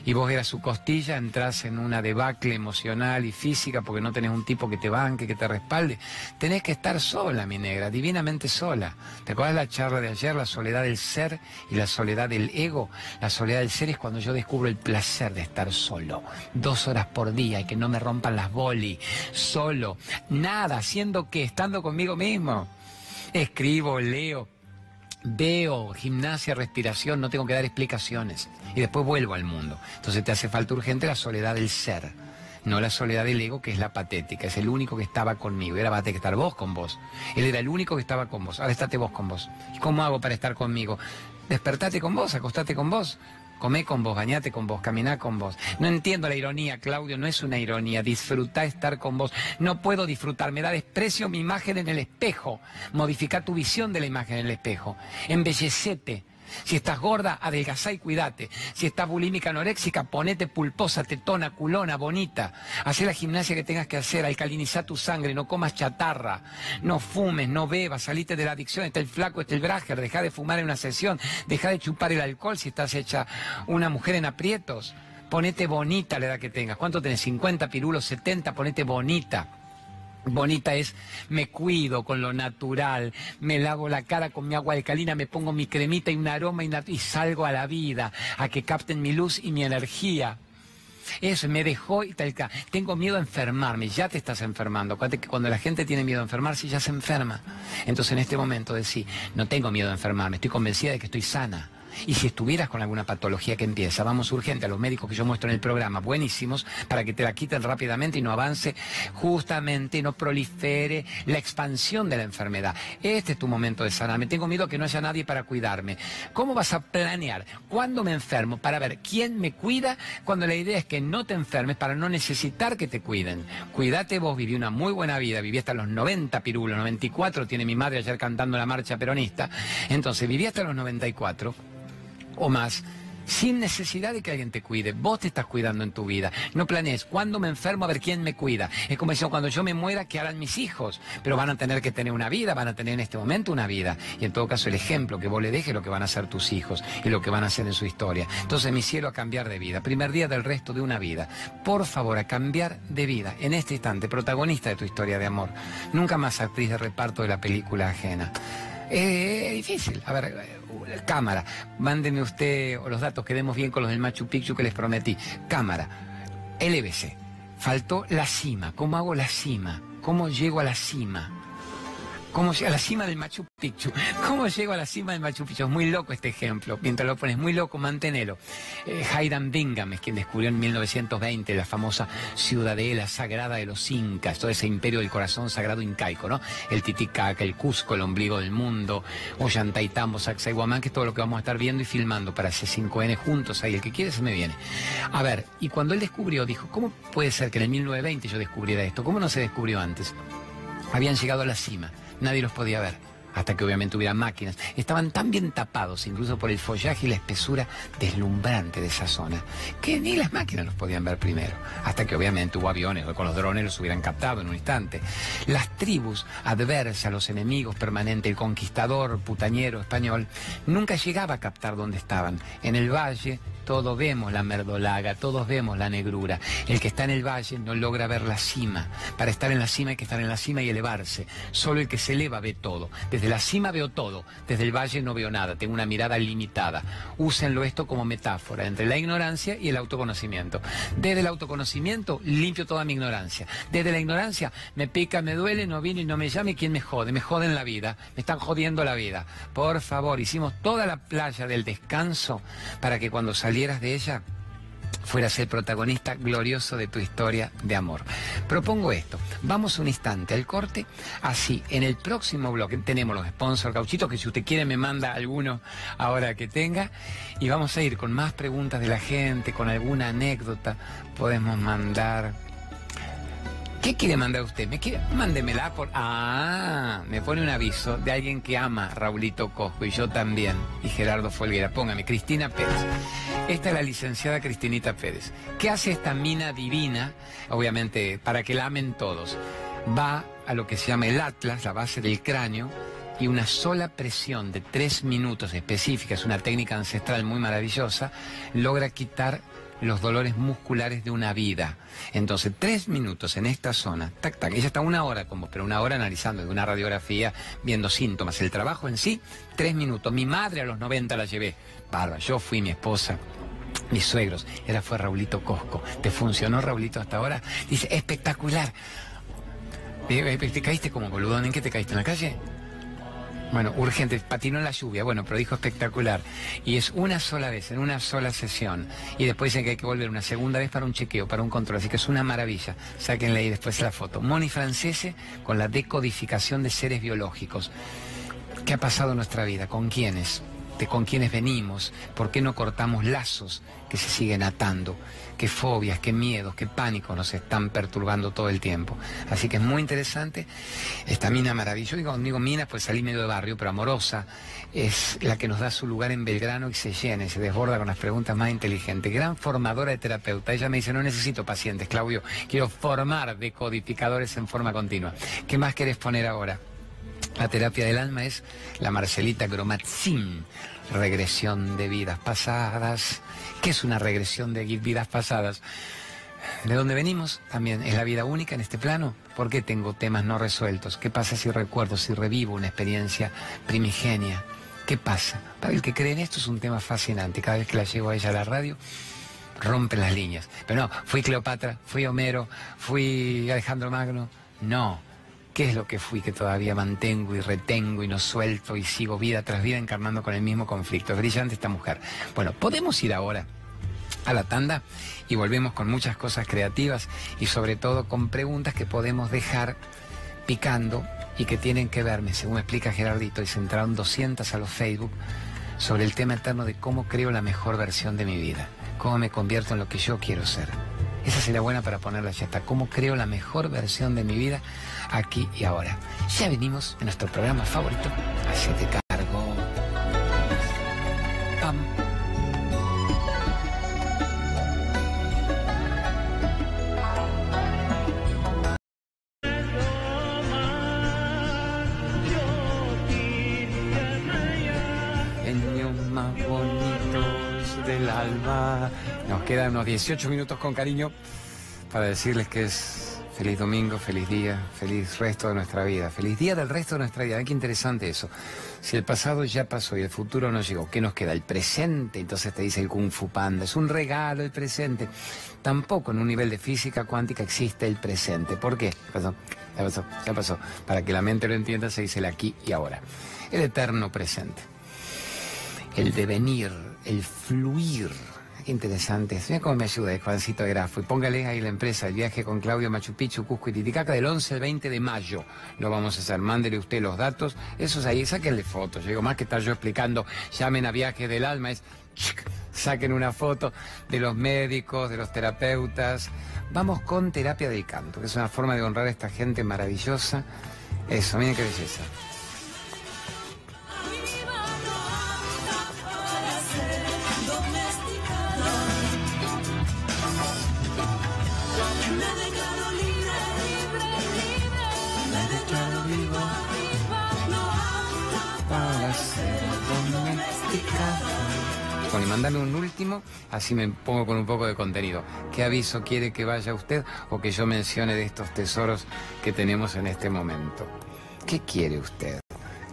y vos eras su costilla, entras en una debacle emocional y física porque no tenés un tipo que te banque, que te respalde. Tenés que estar sola, mi negra, divinamente sola. ¿Te acuerdas la charla de ayer, la soledad del ser y la soledad del ego? La soledad del ser es cuando yo descubro el placer de estar solo. Dos horas por día y que no me rompan las boli. Solo. Nada, haciendo que, estando conmigo mismo. Escribo, leo, veo gimnasia, respiración, no tengo que dar explicaciones. Y después vuelvo al mundo. Entonces te hace falta urgente la soledad del ser, no la soledad del ego, que es la patética. Es el único que estaba conmigo. Era para que estar vos con vos. Él era el único que estaba con vos. Ahora estate vos con vos. ¿Y cómo hago para estar conmigo? Despertate con vos, acostate con vos. Comé con vos, bañate con vos, caminá con vos. No entiendo la ironía, Claudio, no es una ironía. Disfruta estar con vos. No puedo disfrutar, me da desprecio mi imagen en el espejo. Modifica tu visión de la imagen en el espejo. Embellecete. Si estás gorda, adelgazá y cuídate. Si estás bulímica anoréxica, ponete pulposa, tetona, culona, bonita. Hacé la gimnasia que tengas que hacer, alcalinizá tu sangre, no comas chatarra, no fumes, no bebas, salite de la adicción, está el flaco, está el brager, deja de fumar en una sesión, deja de chupar el alcohol si estás hecha una mujer en aprietos. Ponete bonita la edad que tengas. ¿Cuánto tenés? 50 pirulos, 70, ponete bonita. Bonita es, me cuido con lo natural, me lavo la cara con mi agua alcalina, me pongo mi cremita y un aroma y, salgo a la vida, a que capten mi luz y mi energía. eso, me dejó y tal. Tengo miedo a enfermarme, ya te estás enfermando. Cuando la gente tiene miedo a enfermarse, ya se enferma. Entonces en este momento decís, no tengo miedo a enfermarme, estoy convencida de que estoy sana. Y si estuvieras con alguna patología que empieza, vamos urgente a los médicos que yo muestro en el programa, buenísimos, para que te la quiten rápidamente y no avance justamente, no prolifere la expansión de la enfermedad. Este es tu momento de sanarme. Tengo miedo que no haya nadie para cuidarme. ¿Cómo vas a planear cuándo me enfermo para ver quién me cuida cuando la idea es que no te enfermes para no necesitar que te cuiden? Cuídate vos, viví una muy buena vida, viví hasta los 90 pirulos, 94 tiene mi madre ayer cantando la marcha peronista. Entonces, viví hasta los 94 o más sin necesidad de que alguien te cuide. Vos te estás cuidando en tu vida. No planees, cuando me enfermo a ver quién me cuida. Es como decir, cuando yo me muera, ¿qué harán mis hijos? Pero van a tener que tener una vida, van a tener en este momento una vida. Y en todo caso, el ejemplo que vos le dejes lo que van a hacer tus hijos y lo que van a hacer en su historia. Entonces, mi cielo, a cambiar de vida. Primer día del resto de una vida. Por favor, a cambiar de vida. En este instante, protagonista de tu historia de amor. Nunca más actriz de reparto de la película ajena. Es difícil. A ver, cámara, mándeme usted los datos, quedemos bien con los del Machu Picchu que les prometí. Cámara, LBC, faltó la cima, ¿cómo hago la cima? ¿Cómo llego a la cima? ¿Cómo llego a la cima del Machu Picchu? ¿Cómo llego a la cima del Machu Picchu? Es muy loco este ejemplo. Mientras lo pones muy loco, manténelo. Eh, Hiram Bingham es quien descubrió en 1920 la famosa ciudadela sagrada de los incas, todo ese imperio del corazón sagrado incaico, ¿no? El Titicaca, el Cusco, el ombligo del mundo, Ollantaytambo, Sacsayhuamán, que es todo lo que vamos a estar viendo y filmando para C5N juntos ahí. El que quiere se me viene. A ver, y cuando él descubrió, dijo, ¿cómo puede ser que en el 1920 yo descubriera esto? ¿Cómo no se descubrió antes? Habían llegado a la cima nadie los podía ver, hasta que obviamente hubiera máquinas. Estaban tan bien tapados, incluso por el follaje y la espesura deslumbrante de esa zona, que ni las máquinas los podían ver primero, hasta que obviamente hubo aviones, o con los drones los hubieran captado en un instante. Las tribus adversas, los enemigos permanentes, el conquistador putañero español, nunca llegaba a captar dónde estaban. En el valle, todos vemos la merdolaga, todos vemos la negrura. El que está en el valle no logra ver la cima. Para estar en la cima hay que estar en la cima y elevarse. Solo el que se eleva ve todo. La cima veo todo, desde el valle no veo nada, tengo una mirada limitada. Úsenlo esto como metáfora entre la ignorancia y el autoconocimiento. Desde el autoconocimiento limpio toda mi ignorancia. Desde la ignorancia me pica, me duele, no vino y no me llame, ¿quién me jode? Me joden la vida, me están jodiendo la vida. Por favor, hicimos toda la playa del descanso para que cuando salí de ella, fueras el protagonista glorioso de tu historia de amor. Propongo esto. Vamos un instante al corte. Así, en el próximo bloque tenemos los sponsors gauchitos, que si usted quiere me manda alguno ahora que tenga. Y vamos a ir con más preguntas de la gente, con alguna anécdota. Podemos mandar ¿Qué quiere mandar usted? ¿Me quiere? Mándemela por... Ah, me pone un aviso de alguien que ama Raulito Cosco y yo también. Y Gerardo Folguera. Póngame, Cristina Pérez. Esta es la licenciada Cristinita Pérez. ¿Qué hace esta mina divina? Obviamente, para que la amen todos. Va a lo que se llama el atlas, la base del cráneo, y una sola presión de tres minutos específica, es una técnica ancestral muy maravillosa, logra quitar los dolores musculares de una vida. Entonces, tres minutos en esta zona, tac, tac, ella está una hora como, pero una hora analizando de una radiografía, viendo síntomas. El trabajo en sí, tres minutos. Mi madre a los 90 la llevé. Barba, yo fui mi esposa. Mis suegros, era fue Raulito Cosco. ¿Te funcionó Raulito hasta ahora? Dice, espectacular. ¿Te caíste como boludón? ¿En qué te caíste? ¿En la calle? Bueno, urgente, patinó en la lluvia, bueno, pero dijo espectacular. Y es una sola vez, en una sola sesión. Y después dicen que hay que volver una segunda vez para un chequeo, para un control. Así que es una maravilla. Sáquenle ahí después la foto. Moni Francese con la decodificación de seres biológicos. ¿Qué ha pasado en nuestra vida? ¿Con quiénes? ¿De con quiénes venimos? ¿Por qué no cortamos lazos que se siguen atando? qué fobias, qué miedos, qué pánicos nos están perturbando todo el tiempo. Así que es muy interesante. Esta mina maravillosa, digo, digo mina, pues salí medio de barrio, pero amorosa, es la que nos da su lugar en Belgrano y se llena y se desborda con las preguntas más inteligentes. Gran formadora de terapeuta. Ella me dice, no necesito pacientes, Claudio, quiero formar decodificadores en forma continua. ¿Qué más querés poner ahora? La terapia del alma es la Marcelita Gromatzin, regresión de vidas pasadas. ¿Qué es una regresión de vidas pasadas? ¿De dónde venimos? También es la vida única en este plano. ¿Por qué tengo temas no resueltos? ¿Qué pasa si recuerdo, si revivo una experiencia primigenia? ¿Qué pasa? Para el que cree en esto es un tema fascinante. Cada vez que la llevo a ella a la radio, rompen las líneas. Pero no, fui Cleopatra, fui Homero, fui Alejandro Magno. No. ¿Qué es lo que fui que todavía mantengo y retengo y no suelto y sigo vida tras vida encarnando con el mismo conflicto? Es brillante esta mujer. Bueno, podemos ir ahora a la tanda y volvemos con muchas cosas creativas y sobre todo con preguntas que podemos dejar picando y que tienen que verme, según explica Gerardito, y se entraron 200 a los Facebook sobre el tema eterno de cómo creo la mejor versión de mi vida, cómo me convierto en lo que yo quiero ser. Esa sería buena para ponerla ya está. ¿Cómo creo la mejor versión de mi vida aquí y ahora? Ya venimos en nuestro programa favorito, Hacete cargo. Pam. Más bonitos del alma. Nos quedan unos 18 minutos con cariño para decirles que es feliz domingo, feliz día, feliz resto de nuestra vida, feliz día del resto de nuestra vida. Qué interesante eso. Si el pasado ya pasó y el futuro no llegó, ¿qué nos queda? El presente. Entonces te dice el Kung Fu Panda, es un regalo el presente. Tampoco en un nivel de física cuántica existe el presente. ¿Por qué? ¿Qué pasó? Ya pasó, ya pasó. Para que la mente lo entienda se dice el aquí y ahora. El eterno presente. El devenir, el fluir. Qué interesante. Mira cómo me ayuda el Juancito Grafo. Y póngale ahí la empresa, el viaje con Claudio Machu Picchu, Cusco y Titicaca del 11 al 20 de mayo. Lo vamos a hacer. Mándele usted los datos. Esos ahí, sáquenle fotos. Yo digo, más que estar yo explicando, llamen a Viaje del Alma, es saquen una foto de los médicos, de los terapeutas. Vamos con terapia del canto, que es una forma de honrar a esta gente maravillosa. Eso, miren qué belleza. Bueno, y mándame un último, así me pongo con un poco de contenido. ¿Qué aviso quiere que vaya usted o que yo mencione de estos tesoros que tenemos en este momento? ¿Qué quiere usted?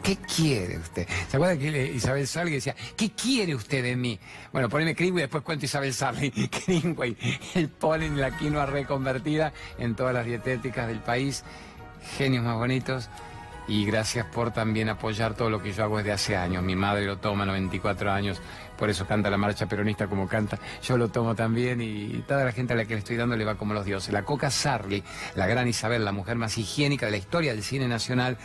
¿Qué quiere usted? ¿Se acuerda que Isabel Sarli decía, ¿qué quiere usted de mí? Bueno, poneme Greenway y después cuento Isabel Sarli. Greenway, el polen y la quinoa reconvertida en todas las dietéticas del país. Genios más bonitos. Y gracias por también apoyar todo lo que yo hago desde hace años. Mi madre lo toma, 94 años, por eso canta la marcha peronista como canta. Yo lo tomo también y toda la gente a la que le estoy dando le va como los dioses. La Coca Sarli, la gran Isabel, la mujer más higiénica de la historia del cine nacional,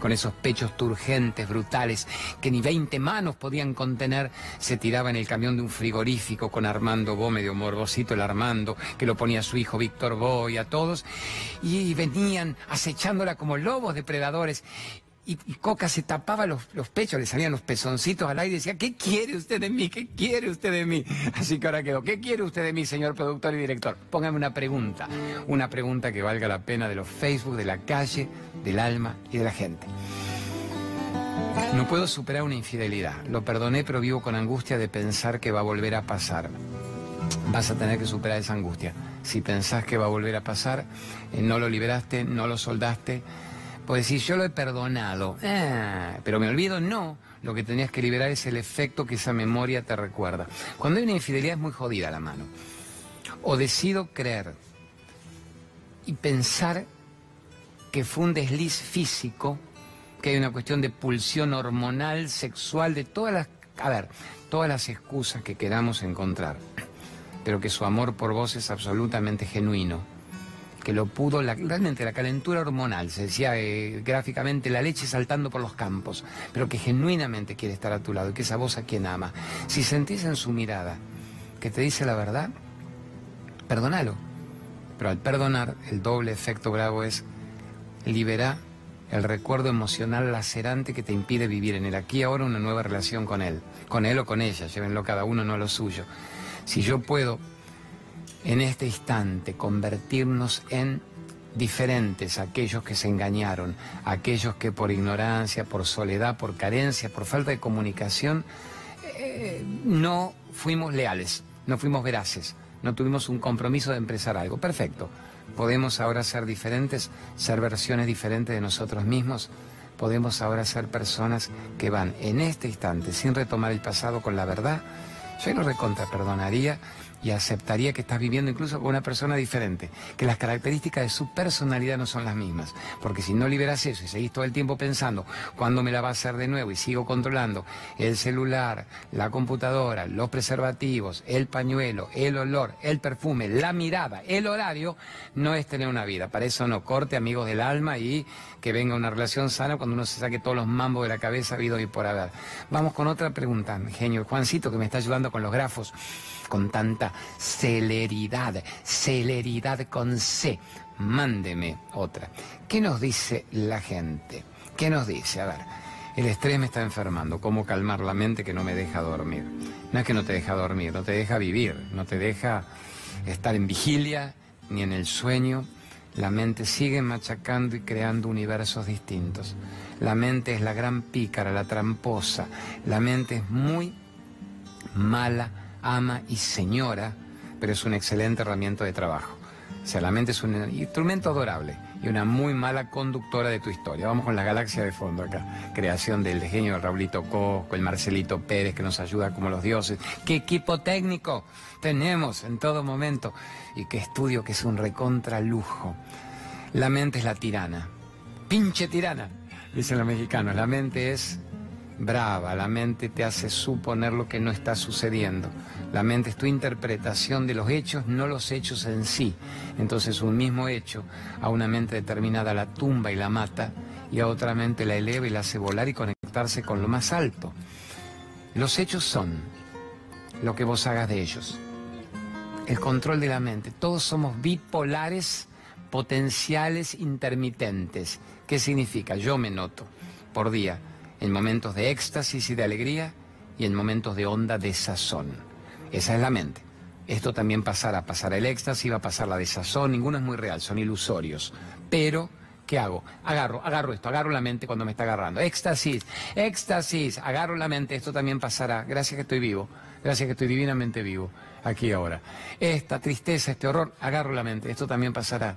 con esos pechos turgentes, brutales, que ni 20 manos podían contener, se tiraba en el camión de un frigorífico con Armando Bo, medio morbosito el Armando, que lo ponía a su hijo Víctor Bo y a todos, y venían acechándola como lobos depredadores. Y, Coca se tapaba los, los, pechos, le salían los pezoncitos al aire y decía, ¿qué quiere usted de mí? ¿Qué quiere usted de mí? Así que ahora quedó, ¿qué quiere usted de mí, señor productor y director? Póngame una pregunta, una pregunta que valga la pena de los Facebook, de la calle, del alma y de la gente. No puedo superar una infidelidad. Lo perdoné, pero vivo con angustia de pensar que va a volver a pasar. Vas a tener que superar esa angustia. Si pensás que va a volver a pasar, eh, no lo liberaste, no lo soldaste, pues si yo lo he perdonado, ah, pero me olvido, no. Lo que tenías que liberar es el efecto que esa memoria te recuerda. Cuando hay una infidelidad es muy jodida la mano. O decido creer y pensar que fue un desliz físico, que hay una cuestión de pulsión hormonal, sexual, de todas las, a ver, todas las excusas que queramos encontrar, pero que su amor por vos es absolutamente genuino que lo pudo, realmente la calentura hormonal, se decía eh, gráficamente la leche saltando por los campos, pero que genuinamente quiere estar a tu lado y que esa voz a quien ama. Si sentís en su mirada que te dice la verdad, perdónalo. Pero al perdonar, el doble efecto bravo es liberar el recuerdo emocional lacerante que te impide vivir en el aquí y ahora una nueva relación con él, con él o con ella, llévenlo cada uno, no lo suyo. Si yo puedo en este instante convertirnos en diferentes, aquellos que se engañaron, aquellos que por ignorancia, por soledad, por carencia, por falta de comunicación, eh, no fuimos leales, no fuimos veraces, no tuvimos un compromiso de empresar algo. Perfecto. Podemos ahora ser diferentes, ser versiones diferentes de nosotros mismos. Podemos ahora ser personas que van en este instante, sin retomar el pasado con la verdad. Yo lo recontra perdonaría y aceptaría que estás viviendo incluso con una persona diferente, que las características de su personalidad no son las mismas. Porque si no liberas eso y seguís todo el tiempo pensando cuándo me la va a hacer de nuevo y sigo controlando el celular, la computadora, los preservativos, el pañuelo, el olor, el perfume, la mirada, el horario, no es tener una vida. Para eso no corte amigos del alma y que venga una relación sana cuando uno se saque todos los mambos de la cabeza habido y por haber. Vamos con otra pregunta, genio. Juancito, que me está ayudando con los grafos con tanta celeridad, celeridad con C. Mándeme otra. ¿Qué nos dice la gente? ¿Qué nos dice? A ver, el estrés me está enfermando. ¿Cómo calmar la mente que no me deja dormir? No es que no te deja dormir, no te deja vivir, no te deja estar en vigilia ni en el sueño. La mente sigue machacando y creando universos distintos. La mente es la gran pícara, la tramposa. La mente es muy mala ama y señora, pero es una excelente herramienta de trabajo. O sea, la mente es un instrumento adorable y una muy mala conductora de tu historia. Vamos con la galaxia de fondo acá. Creación del genio de Raulito Cosco, el Marcelito Pérez que nos ayuda como los dioses. ¡Qué equipo técnico tenemos en todo momento! Y qué estudio que es un recontra lujo. La mente es la tirana. ¡Pinche tirana! Dicen los mexicanos. La mente es brava, la mente te hace suponer lo que no está sucediendo. La mente es tu interpretación de los hechos, no los hechos en sí. Entonces un mismo hecho a una mente determinada la tumba y la mata y a otra mente la eleva y la hace volar y conectarse con lo más alto. Los hechos son lo que vos hagas de ellos. El control de la mente. Todos somos bipolares potenciales intermitentes. ¿Qué significa? Yo me noto por día en momentos de éxtasis y de alegría y en momentos de honda desazón. Esa es la mente. Esto también pasará, pasará el éxtasis, va a pasar la desazón, ninguno es muy real, son ilusorios. Pero, ¿qué hago? Agarro, agarro esto, agarro la mente cuando me está agarrando. Éxtasis, éxtasis, agarro la mente, esto también pasará. Gracias que estoy vivo, gracias que estoy divinamente vivo, aquí ahora. Esta tristeza, este horror, agarro la mente, esto también pasará.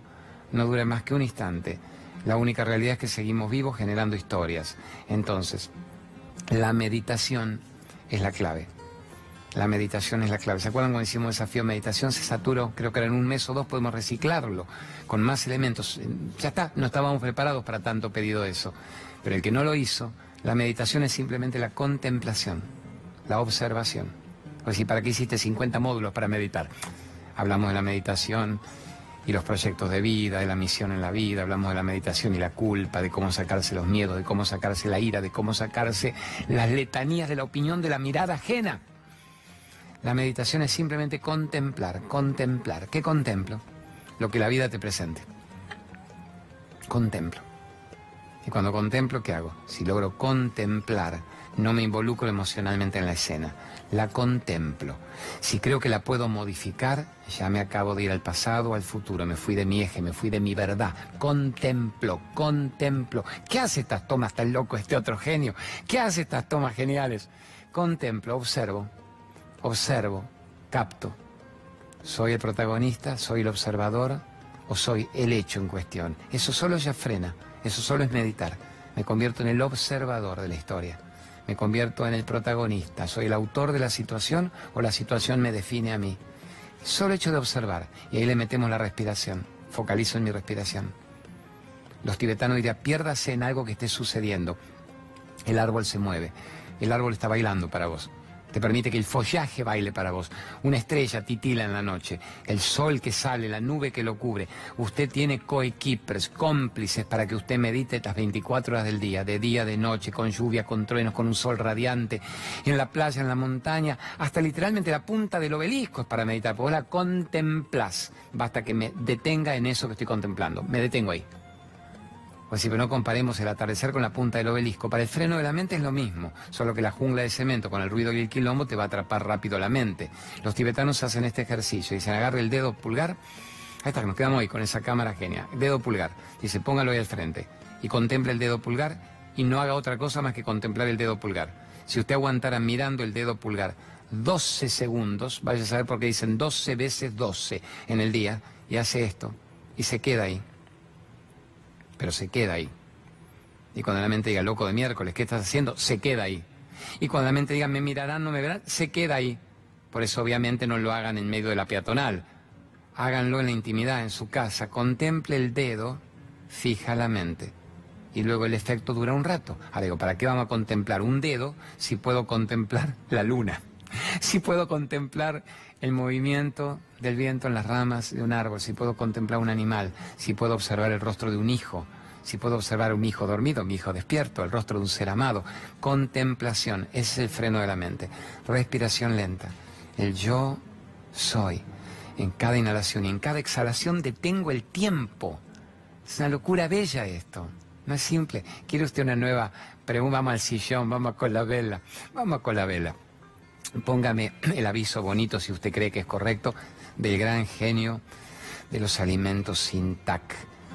No dure más que un instante. La única realidad es que seguimos vivos generando historias. Entonces, la meditación es la clave. La meditación es la clave. ¿Se acuerdan cuando hicimos desafío de meditación? Se saturó, creo que era en un mes o dos podemos reciclarlo con más elementos. Ya está, no estábamos preparados para tanto pedido eso. Pero el que no lo hizo, la meditación es simplemente la contemplación, la observación. Pues si ¿para qué hiciste 50 módulos para meditar? Hablamos de la meditación y los proyectos de vida, de la misión en la vida, hablamos de la meditación y la culpa, de cómo sacarse los miedos, de cómo sacarse la ira, de cómo sacarse las letanías de la opinión, de la mirada ajena. La meditación es simplemente contemplar, contemplar. ¿Qué contemplo? Lo que la vida te presente. Contemplo. Y cuando contemplo, ¿qué hago? Si logro contemplar, no me involucro emocionalmente en la escena la contemplo. Si creo que la puedo modificar, ya me acabo de ir al pasado al futuro, me fui de mi eje, me fui de mi verdad. Contemplo, contemplo. ¿Qué hace estas tomas tan loco este otro genio? ¿Qué hace estas tomas geniales? Contemplo, observo, observo, capto. ¿Soy el protagonista? ¿Soy el observador? ¿O soy el hecho en cuestión? Eso solo ya frena, eso solo es meditar. Me convierto en el observador de la historia me convierto en el protagonista, soy el autor de la situación o la situación me define a mí. Solo hecho de observar, y ahí le metemos la respiración, focalizo en mi respiración. Los tibetanos dirían, piérdase en algo que esté sucediendo. El árbol se mueve, el árbol está bailando para vos. Te permite que el follaje baile para vos. Una estrella titila en la noche. El sol que sale, la nube que lo cubre. Usted tiene coequippers, cómplices para que usted medite las 24 horas del día, de día, de noche, con lluvia, con truenos, con un sol radiante, en la playa, en la montaña, hasta literalmente la punta del obelisco es para meditar. Vos la contemplás. Basta que me detenga en eso que estoy contemplando. Me detengo ahí. Pues si no comparemos el atardecer con la punta del obelisco. Para el freno de la mente es lo mismo, solo que la jungla de cemento con el ruido y el quilombo te va a atrapar rápido la mente. Los tibetanos hacen este ejercicio, dicen agarre el dedo pulgar, ahí está, nos quedamos ahí con esa cámara genia, dedo pulgar, dice póngalo ahí al frente y contemple el dedo pulgar y no haga otra cosa más que contemplar el dedo pulgar. Si usted aguantara mirando el dedo pulgar 12 segundos, vaya a saber por qué dicen 12 veces 12 en el día, y hace esto, y se queda ahí pero se queda ahí. Y cuando la mente diga, loco de miércoles, ¿qué estás haciendo? Se queda ahí. Y cuando la mente diga, me mirarán, no me verán, se queda ahí. Por eso obviamente no lo hagan en medio de la peatonal. Háganlo en la intimidad, en su casa. Contemple el dedo, fija la mente. Y luego el efecto dura un rato. Ahora digo, ¿para qué vamos a contemplar un dedo si puedo contemplar la luna? Si puedo contemplar el movimiento del viento en las ramas de un árbol, si puedo contemplar un animal, si puedo observar el rostro de un hijo, si puedo observar un hijo dormido, mi hijo despierto, el rostro de un ser amado. Contemplación, ese es el freno de la mente. Respiración lenta. El yo soy. En cada inhalación y en cada exhalación detengo el tiempo. Es una locura bella esto. No es simple. ¿Quiere usted una nueva pregunta? Vamos al sillón, vamos con la vela. Vamos con la vela. Póngame el aviso bonito, si usted cree que es correcto, del gran genio de los alimentos sin TAC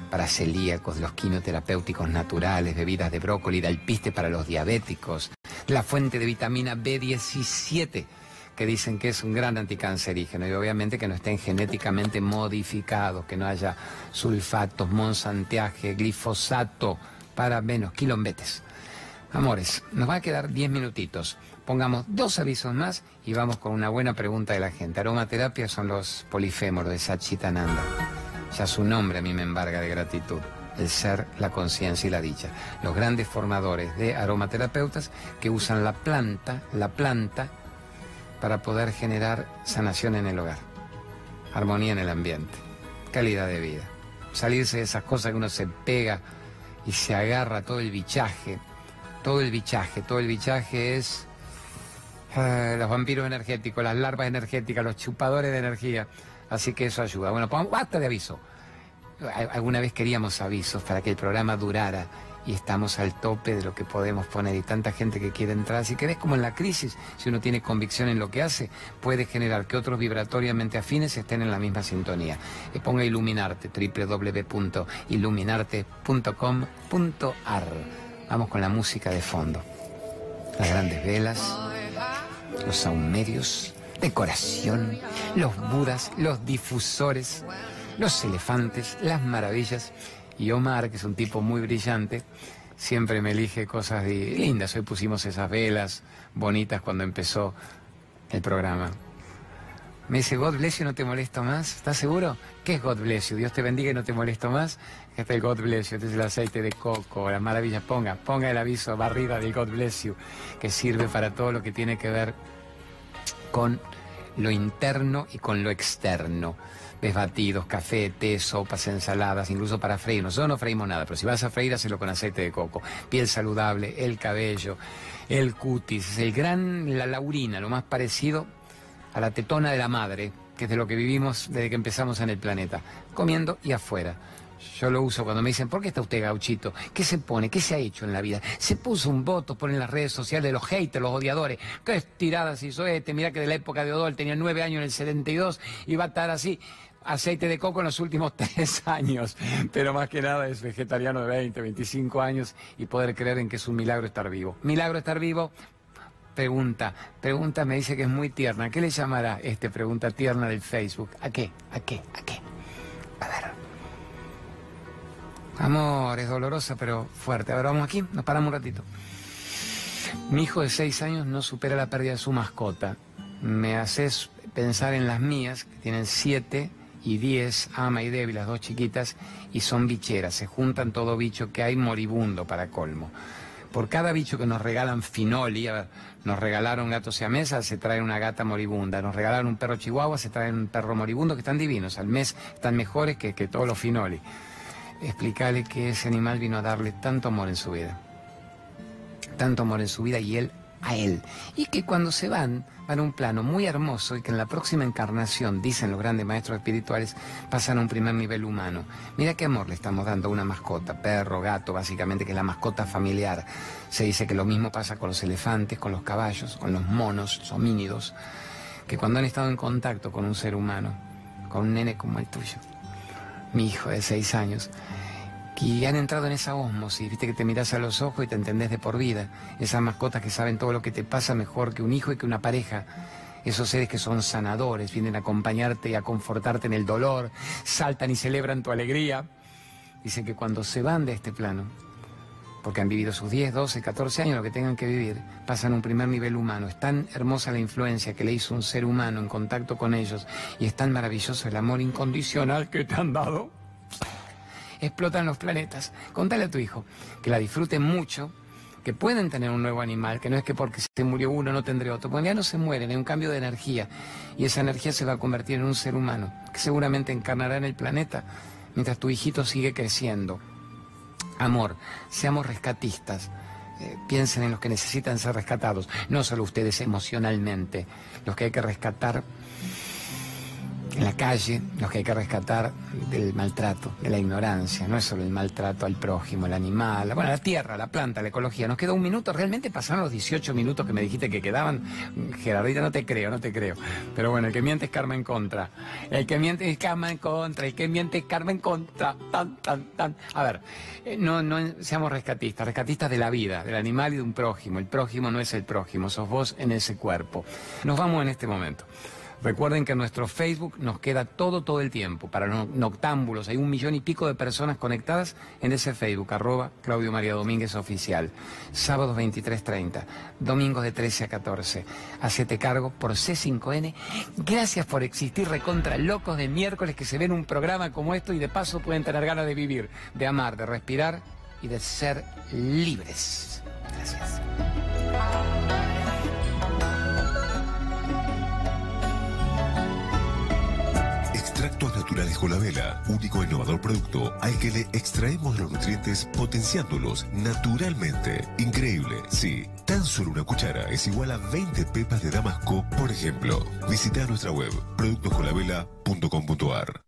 para celíacos, los quimioterapéuticos naturales, bebidas de brócoli, de alpiste para los diabéticos, la fuente de vitamina B17 que dicen que es un gran anticancerígeno y obviamente que no estén genéticamente modificados, que no haya sulfatos, monsanteaje, glifosato, para menos kilombetes. Amores, nos va a quedar 10 minutitos. Pongamos dos avisos más y vamos con una buena pregunta de la gente. Aromaterapia son los polifémoros de Sachitananda. Ya su nombre a mí me embarga de gratitud. El ser, la conciencia y la dicha. Los grandes formadores de aromaterapeutas que usan la planta, la planta, para poder generar sanación en el hogar, armonía en el ambiente, calidad de vida. Salirse de esas cosas que uno se pega y se agarra todo el bichaje, todo el bichaje, todo el bichaje es los vampiros energéticos, las larvas energéticas, los chupadores de energía. Así que eso ayuda. Bueno, basta de aviso. Alguna vez queríamos avisos para que el programa durara y estamos al tope de lo que podemos poner y tanta gente que quiere entrar. Así que ves como en la crisis, si uno tiene convicción en lo que hace, puede generar que otros vibratoriamente afines estén en la misma sintonía. Y ponga Iluminarte, www.iluminarte.com.ar. Vamos con la música de fondo. Las grandes velas, los saumerios, decoración, los budas, los difusores, los elefantes, las maravillas y Omar, que es un tipo muy brillante, siempre me elige cosas lindas. Hoy pusimos esas velas bonitas cuando empezó el programa. Me dice, God bless you, no te molesto más. ¿Estás seguro? ¿Qué es God bless you? Dios te bendiga y no te molesto más. Este es God bless you, este es el aceite de coco, las maravillas. Ponga, ponga el aviso barrida del God bless you, que sirve para todo lo que tiene que ver con lo interno y con lo externo ves batidos, café, té, sopas, ensaladas, incluso para freír. Nosotros no freímos nada, pero si vas a freír, hazlo con aceite de coco. Piel saludable, el cabello, el cutis, el gran, la laurina, lo más parecido a la tetona de la madre, que es de lo que vivimos desde que empezamos en el planeta, comiendo y afuera. Yo lo uso cuando me dicen, ¿por qué está usted gauchito? ¿Qué se pone? ¿Qué se ha hecho en la vida? Se puso un voto, ponen las redes sociales los haters, los odiadores. ¿Qué estiradas hizo este? Mira que de la época de Odol tenía nueve años en el 72 y va a estar así aceite de coco en los últimos tres años, pero más que nada es vegetariano de 20, 25 años y poder creer en que es un milagro estar vivo. Milagro estar vivo, pregunta, pregunta me dice que es muy tierna. ¿Qué le llamará este pregunta tierna del Facebook? ¿A qué? ¿A qué? ¿A qué? A ver. Amor, es dolorosa pero fuerte. A ver, vamos aquí, nos paramos un ratito. Mi hijo de seis años no supera la pérdida de su mascota. Me haces pensar en las mías, que tienen siete y 10, Ama y Debbie, las dos chiquitas, y son bicheras. Se juntan todo bicho que hay moribundo para colmo. Por cada bicho que nos regalan finoli, nos regalaron gatos a mesa, se traen una gata moribunda. Nos regalaron un perro chihuahua, se traen un perro moribundo que están divinos. Al mes están mejores que, que todos los finoli. Explicarle que ese animal vino a darle tanto amor en su vida. Tanto amor en su vida y él a él. Y que cuando se van, van a un plano muy hermoso y que en la próxima encarnación, dicen los grandes maestros espirituales, pasan a un primer nivel humano. Mira qué amor le estamos dando a una mascota, perro, gato, básicamente, que es la mascota familiar. Se dice que lo mismo pasa con los elefantes, con los caballos, con los monos, homínidos, que cuando han estado en contacto con un ser humano, con un nene como el tuyo, mi hijo de seis años, que han entrado en esa osmosis, viste que te miras a los ojos y te entendés de por vida. Esas mascotas que saben todo lo que te pasa mejor que un hijo y que una pareja. Esos seres que son sanadores, vienen a acompañarte y a confortarte en el dolor, saltan y celebran tu alegría. Dicen que cuando se van de este plano, porque han vivido sus 10, 12, 14 años, lo que tengan que vivir, pasan un primer nivel humano. Es tan hermosa la influencia que le hizo un ser humano en contacto con ellos y es tan maravilloso el amor incondicional que te han dado. Explotan los planetas. Contale a tu hijo que la disfrute mucho, que pueden tener un nuevo animal, que no es que porque se murió uno no tendré otro, porque ya no se mueren, hay un cambio de energía y esa energía se va a convertir en un ser humano que seguramente encarnará en el planeta mientras tu hijito sigue creciendo. Amor, seamos rescatistas. Eh, piensen en los que necesitan ser rescatados, no solo ustedes emocionalmente, los que hay que rescatar en la calle, los que hay que rescatar del maltrato, de la ignorancia, no es solo el maltrato al prójimo, el animal, bueno, la tierra, la planta, la ecología. Nos queda un minuto, realmente pasaron los 18 minutos que me dijiste que quedaban. Gerardita, no te creo, no te creo. Pero bueno, el que miente es karma en contra. El que miente es karma en contra, el que miente es karma en contra. Tan, tan, tan. A ver, eh, no, no seamos rescatistas, rescatistas de la vida, del animal y de un prójimo. El prójimo no es el prójimo, sos vos en ese cuerpo. Nos vamos en este momento. Recuerden que en nuestro Facebook nos queda todo, todo el tiempo para los noctámbulos. Hay un millón y pico de personas conectadas en ese Facebook, arroba Claudio María Domínguez Oficial. Sábados 23.30, domingos de 13 a 14. Hacete cargo por C5N. Gracias por existir, recontra locos de miércoles que se ven un programa como esto y de paso pueden tener ganas de vivir, de amar, de respirar y de ser libres. Gracias. Extractos naturales con la vela, único innovador producto al que le extraemos los nutrientes potenciándolos naturalmente. Increíble, sí. Tan solo una cuchara es igual a 20 pepas de Damasco, por ejemplo. Visita nuestra web productosconlavela.com.ar.